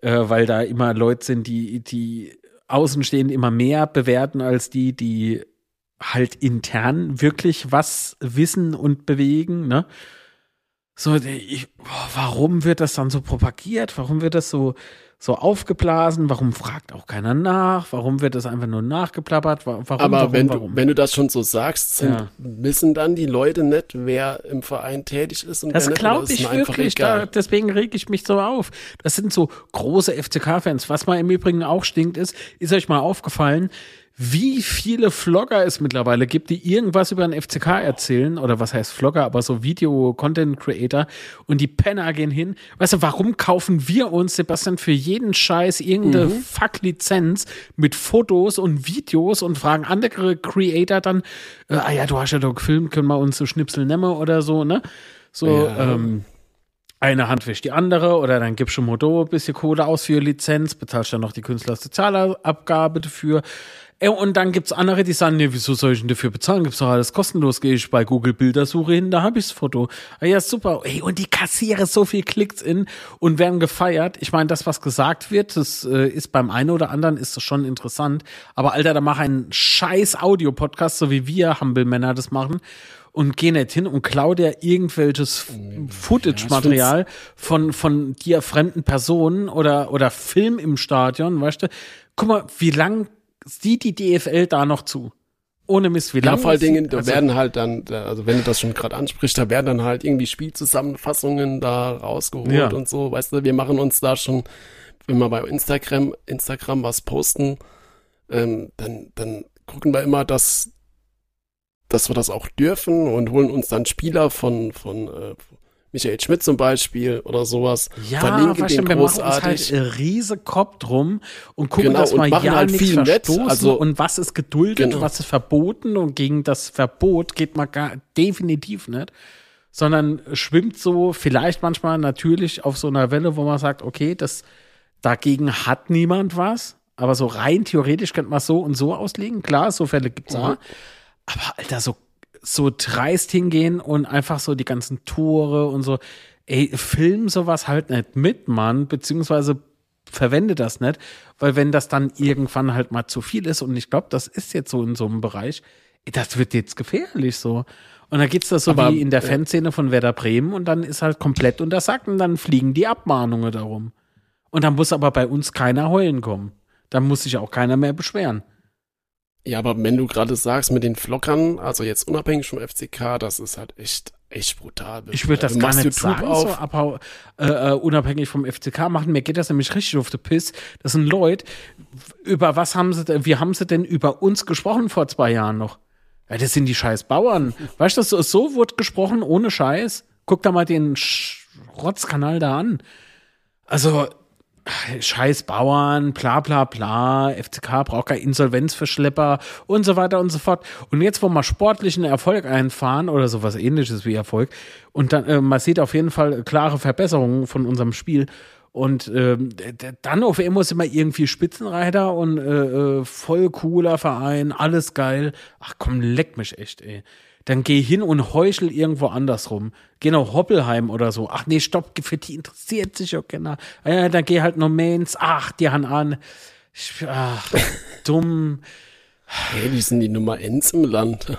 äh, weil da immer Leute sind, die, die außenstehend immer mehr bewerten als die, die halt intern wirklich was wissen und bewegen, ne? So, ich, boah, warum wird das dann so propagiert? Warum wird das so, so aufgeblasen? Warum fragt auch keiner nach? Warum wird das einfach nur nachgeplappert? Wa- Warum, Aber warum, wenn, warum? Du, wenn du das schon so sagst, sind, Ja. wissen dann die Leute nicht, wer im Verein tätig ist und Das wer nicht. oder glaube ich wirklich, da, deswegen reg ich mich so auf. Das sind so große FCK-Fans. Was mal im Übrigen auch stinkt ist, ist euch mal aufgefallen, wie viele Vlogger es mittlerweile gibt, die irgendwas über den FCK erzählen, oder was heißt Vlogger, aber so Video-Content-Creator, und die Penner gehen hin. Weißt du, warum kaufen wir uns, Sebastian, für jeden Scheiß irgendeine Fuck-Lizenz mit Fotos und Videos und fragen andere Creator dann, äh, ah ja, du hast ja doch gefilmt, können wir uns so Schnipsel nehmen oder so, ne? So, Ja. ähm, eine Hand wäscht die andere oder dann gibst du Modo ein bisschen Kohle aus für Lizenz, bezahlst dann noch die Künstlersozialabgabe dafür. Äh, Und dann gibt's andere, die sagen, nee, wieso soll ich denn dafür bezahlen? Gibt's doch alles kostenlos. Gehe ich bei Google Bildersuche hin, da habe ich's Foto. Ah ja, super. Ey, und die kassiere so viel Klicks in und werden gefeiert. Ich meine, das, was gesagt wird, das äh, ist beim einen oder anderen ist das schon interessant. Aber Alter, da mach einen scheiß Audio-Podcast, so wie wir Humble-Männer das machen. Und geh nicht hin und klau dir irgendwelches Footage-Material von, von dir fremden Personen oder, oder Film im Stadion, weißt du? Guck mal, wie lang sieht die DFL da noch zu? Ohne Mist, wie Ja, lang vor allen Dingen, da also, werden halt dann, da- also wenn du das schon gerade ansprichst, da werden dann halt irgendwie Spielzusammenfassungen da rausgeholt Ja. und so. Weißt du, wir machen uns da schon, wenn wir bei Instagram, Instagram was posten, ähm, dann, dann gucken wir immer, dass, dass wir das auch dürfen und holen uns dann Spieler von, von, äh, Michael Schmidt zum Beispiel oder sowas. Ja, Verlinke den du, wir machen großartig. halt riese Kopf drum und gucken, Genau, dass und machen ja halt nichts viel nett, verstoßen also- und was ist geduldet, Genau. was ist verboten und gegen das Verbot geht man gar definitiv nicht, sondern schwimmt so vielleicht manchmal natürlich auf so einer Welle, wo man sagt, okay, das dagegen hat niemand was, aber so rein theoretisch könnte man es so und so auslegen. Klar, so Fälle gibt's Mhm. auch. Aber Alter, so, so dreist hingehen und einfach so die ganzen Tore und so, ey, film sowas halt nicht mit, Mann, beziehungsweise verwende das nicht, weil wenn das dann irgendwann halt mal zu viel ist und ich glaube, das ist jetzt so in so einem Bereich, das wird jetzt gefährlich so. Und dann geht's da so Aber, wie in der äh, Fanszene von Werder Bremen und dann ist halt komplett untersagt und dann fliegen die Abmahnungen darum. Und dann muss aber bei uns keiner heulen kommen. Dann muss sich auch keiner mehr beschweren. Ja, aber wenn du gerade sagst mit den Flockern, also jetzt unabhängig vom FCK, das ist halt echt, echt brutal. Ich würde das Du gar nicht YouTube sagen, auf. so abhau, äh, äh, unabhängig vom FCK machen. Mir geht das nämlich richtig auf den Piss. Das sind Leute, über was haben sie denn, wie haben sie denn über uns gesprochen vor zwei Jahren noch? Ja, das sind die scheiß Bauern. Weißt du, so, so wurde gesprochen, ohne Scheiß. Guck da mal den Schrotzkanal da an. Also, scheiß Bauern, bla bla bla, FCK braucht kein Insolvenzverschlepper und so weiter und so fort. Und jetzt, wo wir sportlichen Erfolg einfahren oder sowas ähnliches wie Erfolg, und dann, äh, man sieht auf jeden Fall klare Verbesserungen von unserem Spiel. Und d- dann auf einmal sind wir irgendwie Spitzenreiter und äh, äh, voll cooler Verein, alles geil. Ach komm, leck mich echt, ey. Dann geh hin und heuchel irgendwo anders rum. Geh nach Hoppelheim oder so. Ach nee, stopp, für die interessiert sich auch keiner. Ah Ja, dann geh halt noch Mains. Ach, die haben an. Ach, dumm. Hey, die sind die Nummer 1 im Land.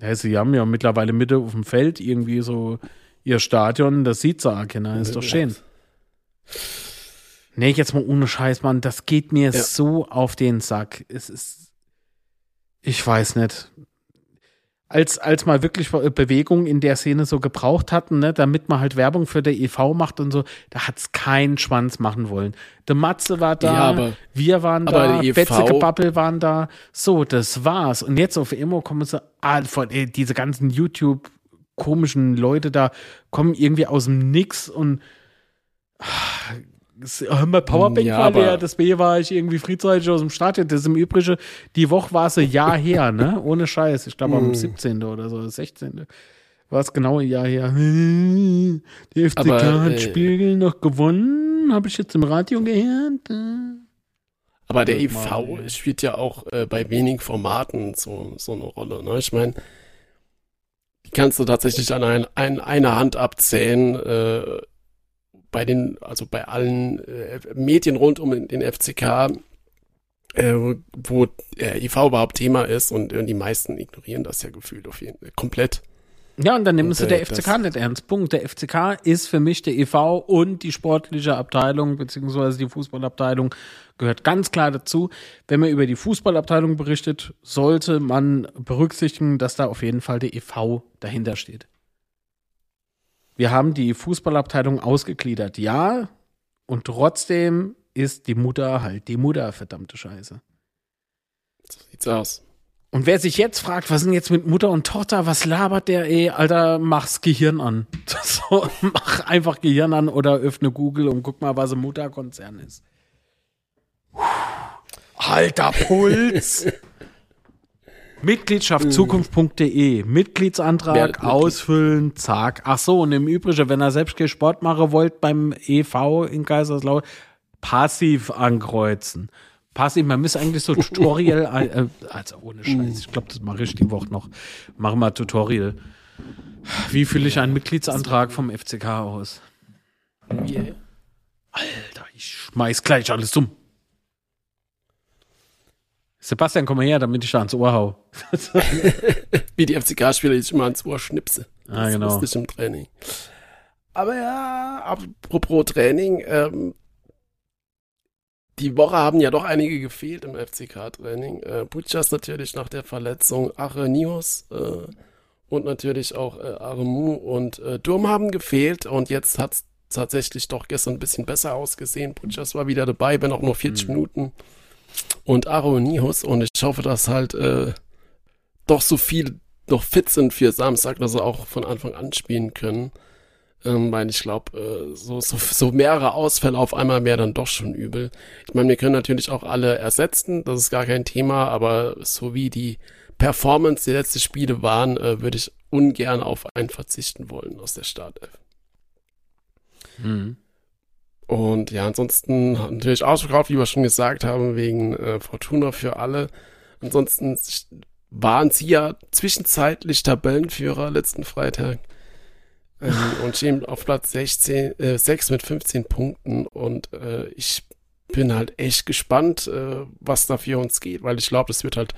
Ja, sie haben ja mittlerweile Mitte auf dem Feld irgendwie so ihr Stadion. Das sieht so auch keiner. Ist doch schön. Nee, jetzt mal ohne Scheiß, Mann. Das geht mir Ja. so auf den Sack. Es ist. Ich weiß nicht. Als, als mal wirklich Bewegung in der Szene so gebraucht hatten, ne, damit man halt Werbung für der EV macht und so, da hat's keinen Schwanz machen wollen. Der Matze war da, Ja, aber- wir waren da, die EV Betze Gebabbel waren da. So, das war's. Und jetzt auf Immo kommen sie, ah, von, äh, diese ganzen YouTube komischen Leute da kommen irgendwie aus dem Nix und es- hör mal, Powerbank Ja, war leer, das B war ich irgendwie frühzeitig aus dem Stadion. Das ist im Übrigen, die Woche war es ein Jahr her, ne? Ohne Scheiß. Ich glaube am 17. oder so, 16. War es genau ein Jahr her. Der FCK Aber, hat äh, Spiegel noch gewonnen, habe ich jetzt im Radio gehört. Äh. Aber der mal, EV spielt ja auch äh, bei wenigen Formaten so, so eine Rolle. Ne? Ich meine, die kannst du tatsächlich an ein, ein, einer Hand abzählen. Äh, bei den, also bei allen äh, Medien rund um den FCK, äh, wo äh, EV überhaupt Thema ist und, äh, die meisten ignorieren das ja gefühlt auf jeden komplett. Ja, und dann sie Und, der äh, FCK nicht ernst. Punkt. Der FCK ist für mich der EV und die sportliche Abteilung beziehungsweise die Fußballabteilung gehört ganz klar dazu. Wenn man über die Fußballabteilung berichtet, sollte man berücksichtigen, dass da auf jeden Fall der EV dahinter steht. Wir haben die Fußballabteilung ausgegliedert, ja, und trotzdem ist die Mutter halt die Mutter, verdammte Scheiße. So sieht's aus. Und wer sich jetzt fragt, was ist denn jetzt mit Mutter und Tochter, was labert der, ey, Alter, mach's Gehirn an. So, mach einfach Gehirn an oder öffne Google und guck mal, was ein Mutterkonzern ist. Alter Puls! Mitgliedschaft zukunft.de, Mitgliedsantrag Mitglied- ausfüllen, zack. Ach so, und im Übrigen, wenn ihr selbst keinen Sport machen wollt beim EV in Kaiserslautern, passiv ankreuzen. Passiv, man muss eigentlich so Tutorial, äh, also ohne Scheiß, ich glaube, das mache ich die Woche noch. Machen wir Tutorial. Wie fülle ich einen Mitgliedsantrag vom FCK aus? Yeah. Alter, ich schmeiß gleich alles um. Sebastian, komm mal her, damit ich da ans Ohr hau. Wie die FCK-Spieler, die ich immer ans Ohr schnipse. Ah, Das genau. wusste ich im Training. Aber ja, apropos Training, ähm, die Woche haben ja doch einige gefehlt im FCK-Training. Äh, Butchers natürlich nach der Verletzung, Ache Nios äh, und natürlich auch äh, Aremu und äh, Durm haben gefehlt und jetzt hat es tatsächlich doch gestern ein bisschen besser ausgesehen. Butchers war wieder dabei, wenn auch nur 40 Minuten und Aro und ich hoffe, dass halt äh, doch so viel noch fit sind für Samstag, dass sie auch von Anfang an spielen können. Ähm, weil ich glaube, äh, so, so, so mehrere Ausfälle auf einmal wäre dann doch schon übel. Ich meine, wir können natürlich auch alle ersetzen, das ist gar kein Thema, aber so wie die Performance der letzten Spiele waren, äh, würde ich ungern auf einen verzichten wollen aus der Startelf. Mhm. Und ja, ansonsten natürlich ausverkauft, wie wir schon gesagt haben, wegen äh, Fortuna für alle. Ansonsten waren sie ja zwischenzeitlich Tabellenführer letzten Freitag ähm, und stehen auf Platz 16, äh, 6 mit 15 Punkten. Und äh, ich bin halt echt gespannt, äh, was da für uns geht, weil ich glaube, das wird halt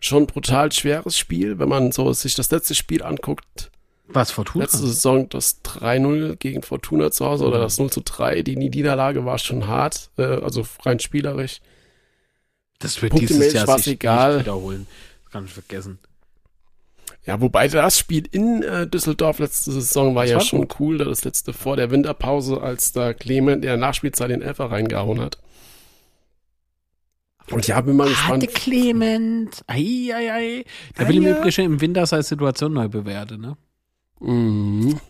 schon ein brutal schweres Spiel, wenn man so sich das letzte Spiel anguckt was, Fortuna? Letzte Saison das 3-0 gegen Fortuna zu Hause oder das 0 zu 3. Die Niederlage war schon hart, äh, also rein spielerisch. Das wird dieses Jahr sich egal. nicht wiederholen. Das kann ich vergessen. Ja, wobei das Spiel in äh, Düsseldorf letzte Saison war das ja war schon gut. cool, das letzte vor der Winterpause, als da Clement in der Nachspielzeit den Elfer reingehauen hat. Und ja, bin mal gespannt. Hatte Clement. Ei, ei, ei. Der will im Übrigen im Winter seine Situation neu bewerten, ne? Mhm.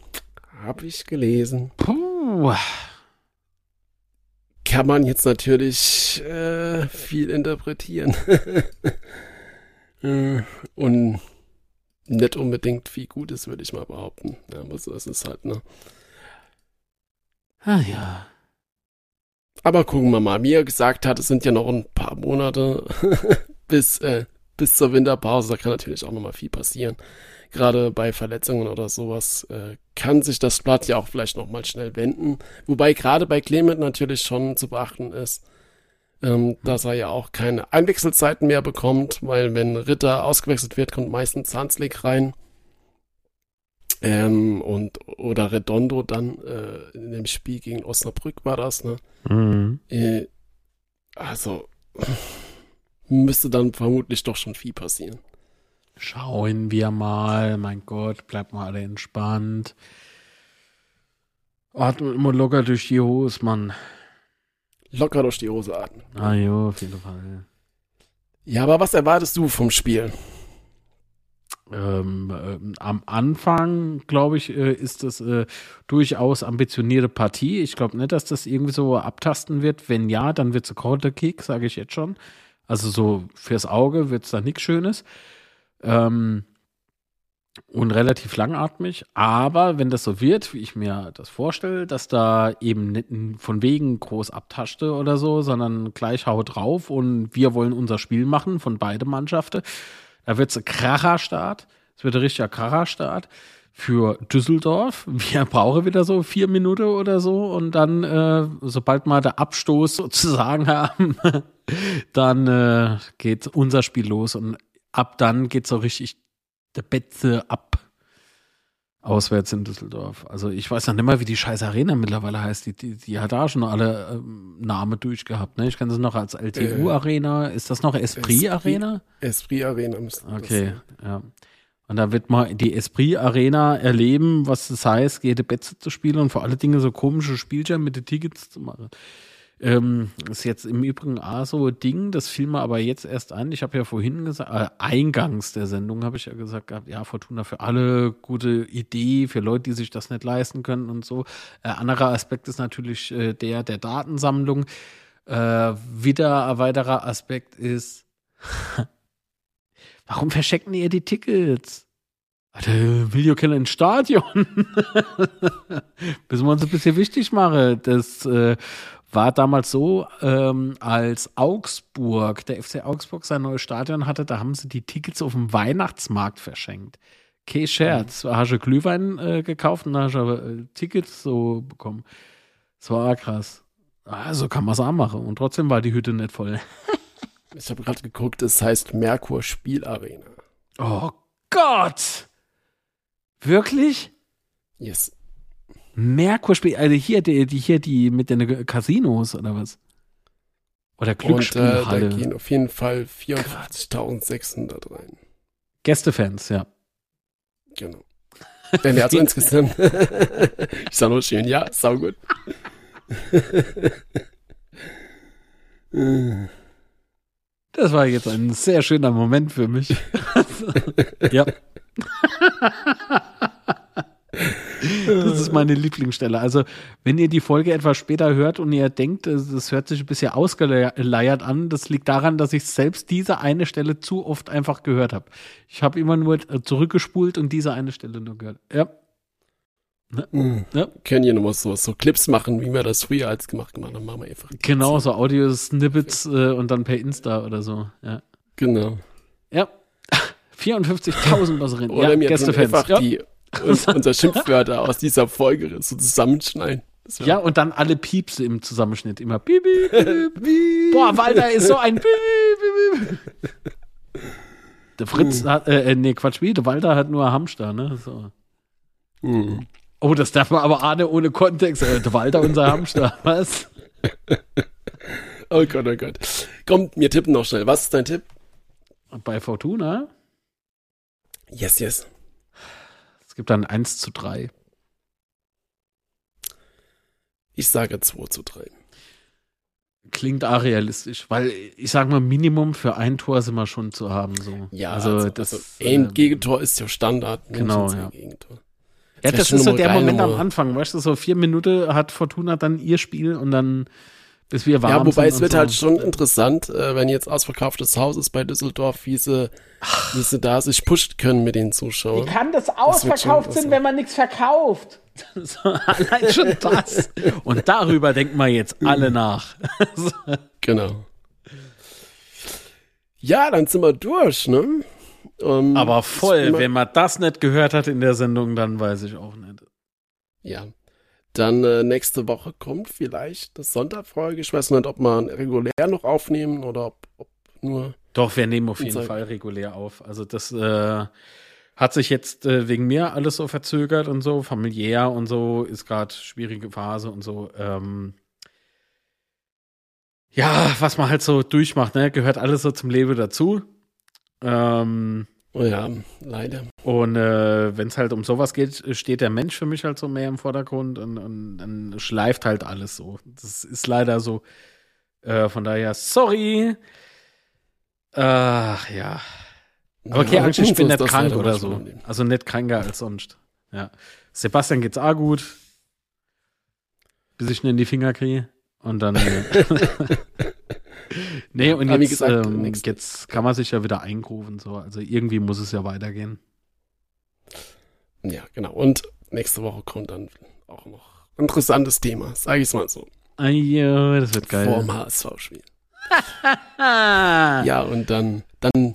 Hab ich gelesen. Puh. Kann man jetzt natürlich äh, viel interpretieren. Äh, und nicht unbedingt viel Gutes, würde ich mal behaupten. Ja, aber so ist es halt, ne? Ah ja. Aber gucken wir mal. Wie er gesagt hat, es sind ja noch ein paar Monate bis, äh, bis zur Winterpause. Da kann natürlich auch noch mal viel passieren gerade bei Verletzungen oder sowas, äh, kann sich das Blatt ja auch vielleicht nochmal schnell wenden. Wobei gerade bei Clement natürlich schon zu beachten ist, ähm, dass er ja auch keine Einwechselzeiten mehr bekommt, weil wenn Ritter ausgewechselt wird, kommt meistens Hanslik rein. Ähm, und oder Redondo dann äh, in dem Spiel gegen Osnabrück war das, ne? Mhm. Äh, also müsste dann vermutlich doch schon viel passieren. Schauen wir mal. Mein Gott, bleibt mal alle entspannt. Atmet immer locker durch die Hose, Mann. Locker durch die Hose atmen. Ah jo, auf jeden Fall. Ja, aber was erwartest du vom Spiel? Ähm, äh, am Anfang, glaube ich, äh, ist das äh, durchaus ambitionierte Partie. Ich glaube nicht, dass das irgendwie so abtasten wird. Wenn ja, dann wird es ein Quarter Kick, sage ich jetzt schon. Also so fürs Auge wird es da nichts Schönes. Ähm, und relativ langatmig. Aber wenn das so wird, wie ich mir das vorstelle, dass da eben nicht von wegen groß abtaschte oder so, sondern gleich haut drauf und wir wollen unser Spiel machen von beiden Mannschaften, da wird es ein Kracherstart. Es wird ein richtiger Kracherstart für Düsseldorf. Wir brauchen wieder so vier Minuten oder so und dann, äh, sobald wir der Abstoß sozusagen haben, dann äh, geht unser Spiel los und ab dann geht so richtig der Betze ab. Auswärts in Düsseldorf. Also ich weiß noch nicht mal, wie die scheiß Arena mittlerweile heißt. Die, die, die hat da schon alle ähm, Namen durchgehabt. Ne? Ich kenne sie noch als LTU-Arena. Ist das noch Esprit-Arena? Esprit-Arena müsste Okay, ja. Und da wird man die Esprit-Arena erleben, was das heißt, jede Betze zu spielen und vor allen Dingen so komische Spielchen mit den Tickets zu machen. Ähm, ist jetzt im Übrigen auch so ein Ding, das fiel mir aber jetzt erst ein. Ich habe ja vorhin gesagt, äh, eingangs der Sendung habe ich ja gesagt, ja, Fortuna für alle, gute Idee, für Leute, die sich das nicht leisten können und so. Äh, anderer Aspekt ist natürlich äh, der der Datensammlung. Äh, wieder ein weiterer Aspekt ist, warum verschecken ihr die Tickets? Alter, will ja keiner ins Stadion. Müssen wir uns ein bisschen wichtig machen. Das äh, war damals so, ähm, als Augsburg, der FC Augsburg sein neues Stadion hatte, da haben sie die Tickets auf dem Weihnachtsmarkt verschenkt. Okay, Scherz. Mhm. Hast du Glühwein äh, gekauft und dann hast du äh, Tickets so bekommen. Das war krass. Also kann man es auch machen. Und trotzdem war die Hütte nicht voll. ich habe gerade geguckt, es heißt Merkur Spielarena. Oh Gott! Wirklich? Yes. Merkur spielt, also hier die, die, hier die mit den Casinos oder was? Oder Glücksspielhalle. Und, äh, da gehen auf jeden Fall 54.600 rein. Gästefans, ja. Genau. Denn er hat insgesamt. ich sag nur schön, ja, sau gut. Das war jetzt ein sehr schöner Moment für mich. ja. Das ist meine Lieblingsstelle. Also, wenn ihr die Folge etwas später hört und ihr denkt, das hört sich ein bisschen ausgeleiert an, das liegt daran, dass ich selbst diese eine Stelle zu oft einfach gehört habe. Ich habe immer nur zurückgespult und diese eine Stelle nur gehört. Ja. Ne? Mhm. Ja. Können ja nochmal so, so Clips machen, wie wir das früher als gemacht haben. Dann machen wir einfach. Genau, so Audio-Snippets äh, und dann per Insta oder so. Ja. Genau. Ja. 54.000 was drin. Oder ja, mir einfach ja. die unser Schimpfwörter aus dieser Folge so zusammenschneiden. Ja, und dann alle Piepse im Zusammenschnitt. Immer piep, piep, piep. Boah, Walter ist so ein piep, piep, piep. Der Fritz mm. hat, äh, äh, nee, Quatsch, wie? Der Walter hat nur Hamster, ne? So. Mm. Oh, das darf man aber ahne ohne Kontext. Äh, der Walter, unser Hamster, was? oh Gott, oh Gott. Komm, wir tippen noch schnell. Was ist dein Tipp? Bei Fortuna? Yes, yes gibt dann 1 zu 3. Ich sage 2 zu 3. Klingt arealistisch, weil ich sage mal, Minimum für ein Tor sind wir schon zu haben. So. Ja, also, also das also ein äh, Gegentor ist ja Standard. Genau, ja. Gegentor. Ja, das, das ist so der Moment am Anfang, weißt du, so vier Minuten hat Fortuna dann ihr Spiel und dann bis wir warm Ja, wobei es wird so. halt schon interessant, äh, wenn jetzt ausverkauftes Haus ist bei Düsseldorf, wie sie, wie sie da sich pushen können mit den Zuschauern. Wie kann das ausverkauft sein, wenn man nichts verkauft? so, allein schon das. Und darüber denken wir jetzt alle nach. genau. Ja, dann sind wir durch, ne? Um, Aber voll, wenn man das nicht gehört hat in der Sendung, dann weiß ich auch nicht. Ja, dann äh, nächste Woche kommt vielleicht das Sonntagfolge. Ich weiß nicht, ob wir regulär noch aufnehmen oder ob, ob nur. Doch, wir nehmen auf jeden Fall regulär auf. Also das äh, hat sich jetzt äh, wegen mir alles so verzögert und so, familiär und so, ist gerade schwierige Phase und so. Ähm, ja, was man halt so durchmacht, ne, gehört alles so zum Leben dazu. Ähm, ja, leider. Und äh, wenn es halt um sowas geht, steht der Mensch für mich halt so mehr im Vordergrund und, und dann schleift halt alles so. Das ist leider so. Äh, von daher, sorry. Ach ja. Aber okay, ja, ich bin nicht krank oder so. Also nicht kranker als sonst. Ja. Sebastian geht's auch gut. Bis ich ihn in die Finger kriege. Und dann. nee, und jetzt, gesagt, ähm, jetzt kann man sich ja wieder eingrufen. So. Also irgendwie muss es ja weitergehen. Ja, genau. Und nächste Woche kommt dann auch noch ein interessantes Thema, sage ich es mal so. Ja, das wird geil. Vorm HSV-Spiel. ja, und dann, dann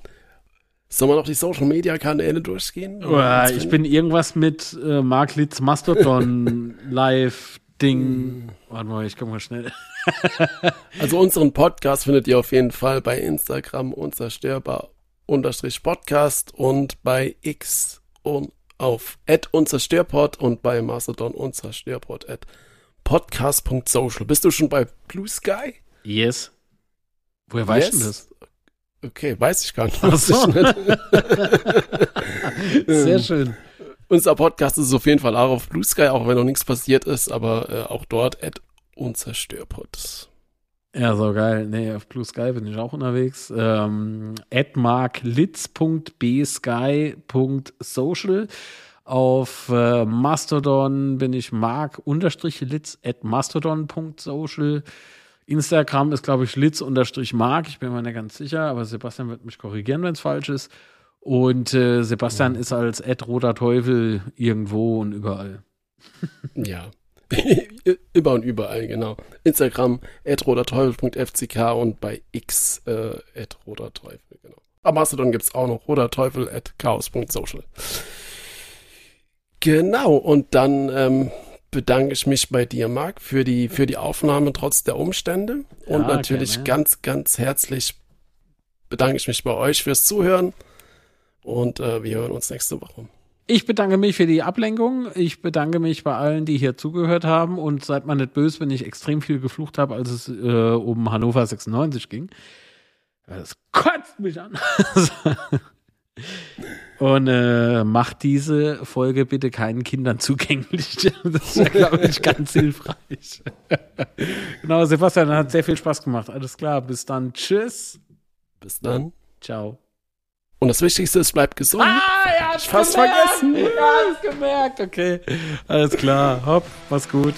Sollen wir noch die Social Media Kanäle durchgehen? Oh, ich bin irgendwas mit äh, Mark Litz Mastodon Live Ding. Warte mal, ich komme mal schnell. also unseren Podcast findet ihr auf jeden Fall bei Instagram unzerstörbar unterstrich Podcast und bei X und auf at unzerstörpod und bei Mastodon unzerstörpod at podcast.social. Bist du schon bei Blue Sky? Yes. Woher weißt yes? du das? Okay, weiß ich gar nicht. Ach so. Sehr schön. Unser Podcast ist auf jeden Fall auch auf Blue Sky, auch wenn noch nichts passiert ist, aber äh, auch dort at unzerstörpod. Ja, so geil. Nee, auf Blue Sky bin ich auch unterwegs. Ähm, at marklitz.bsky.social. Auf äh, Mastodon bin ich mark-litz at mastodon.social. Instagram ist, glaube ich, litz-mark. Ich bin mir nicht ganz sicher, aber Sebastian wird mich korrigieren, wenn es falsch ist. Und äh, Sebastian ist als Ed roter Teufel irgendwo und überall. ja. Über und überall, genau. Instagram, roterteufel.fck und bei X, äh, roterteufel, genau. Aber Mastodon gibt es auch noch, at chaos.social. Genau, und dann ähm, bedanke ich mich bei dir, Marc, für die, für die Aufnahme trotz der Umstände. Und ja, natürlich gerne. ganz, ganz herzlich bedanke ich mich bei euch fürs Zuhören. Und äh, wir hören uns nächste Woche. Ich bedanke mich für die Ablenkung. Ich bedanke mich bei allen, die hier zugehört haben. Und seid mal nicht böse, wenn ich extrem viel geflucht habe, als es äh, um Hannover 96 ging. Das kotzt mich an. Und äh, macht diese Folge bitte keinen Kindern zugänglich. Das wäre, glaube ich, ganz hilfreich. genau, Sebastian hat sehr viel Spaß gemacht. Alles klar, bis dann. Tschüss. Bis dann. Ciao. Und das Wichtigste ist, bleibt gesund. Ah, ja, fast vergessen. Ja, alles gemerkt. Okay. Alles klar. Hopp, mach's gut.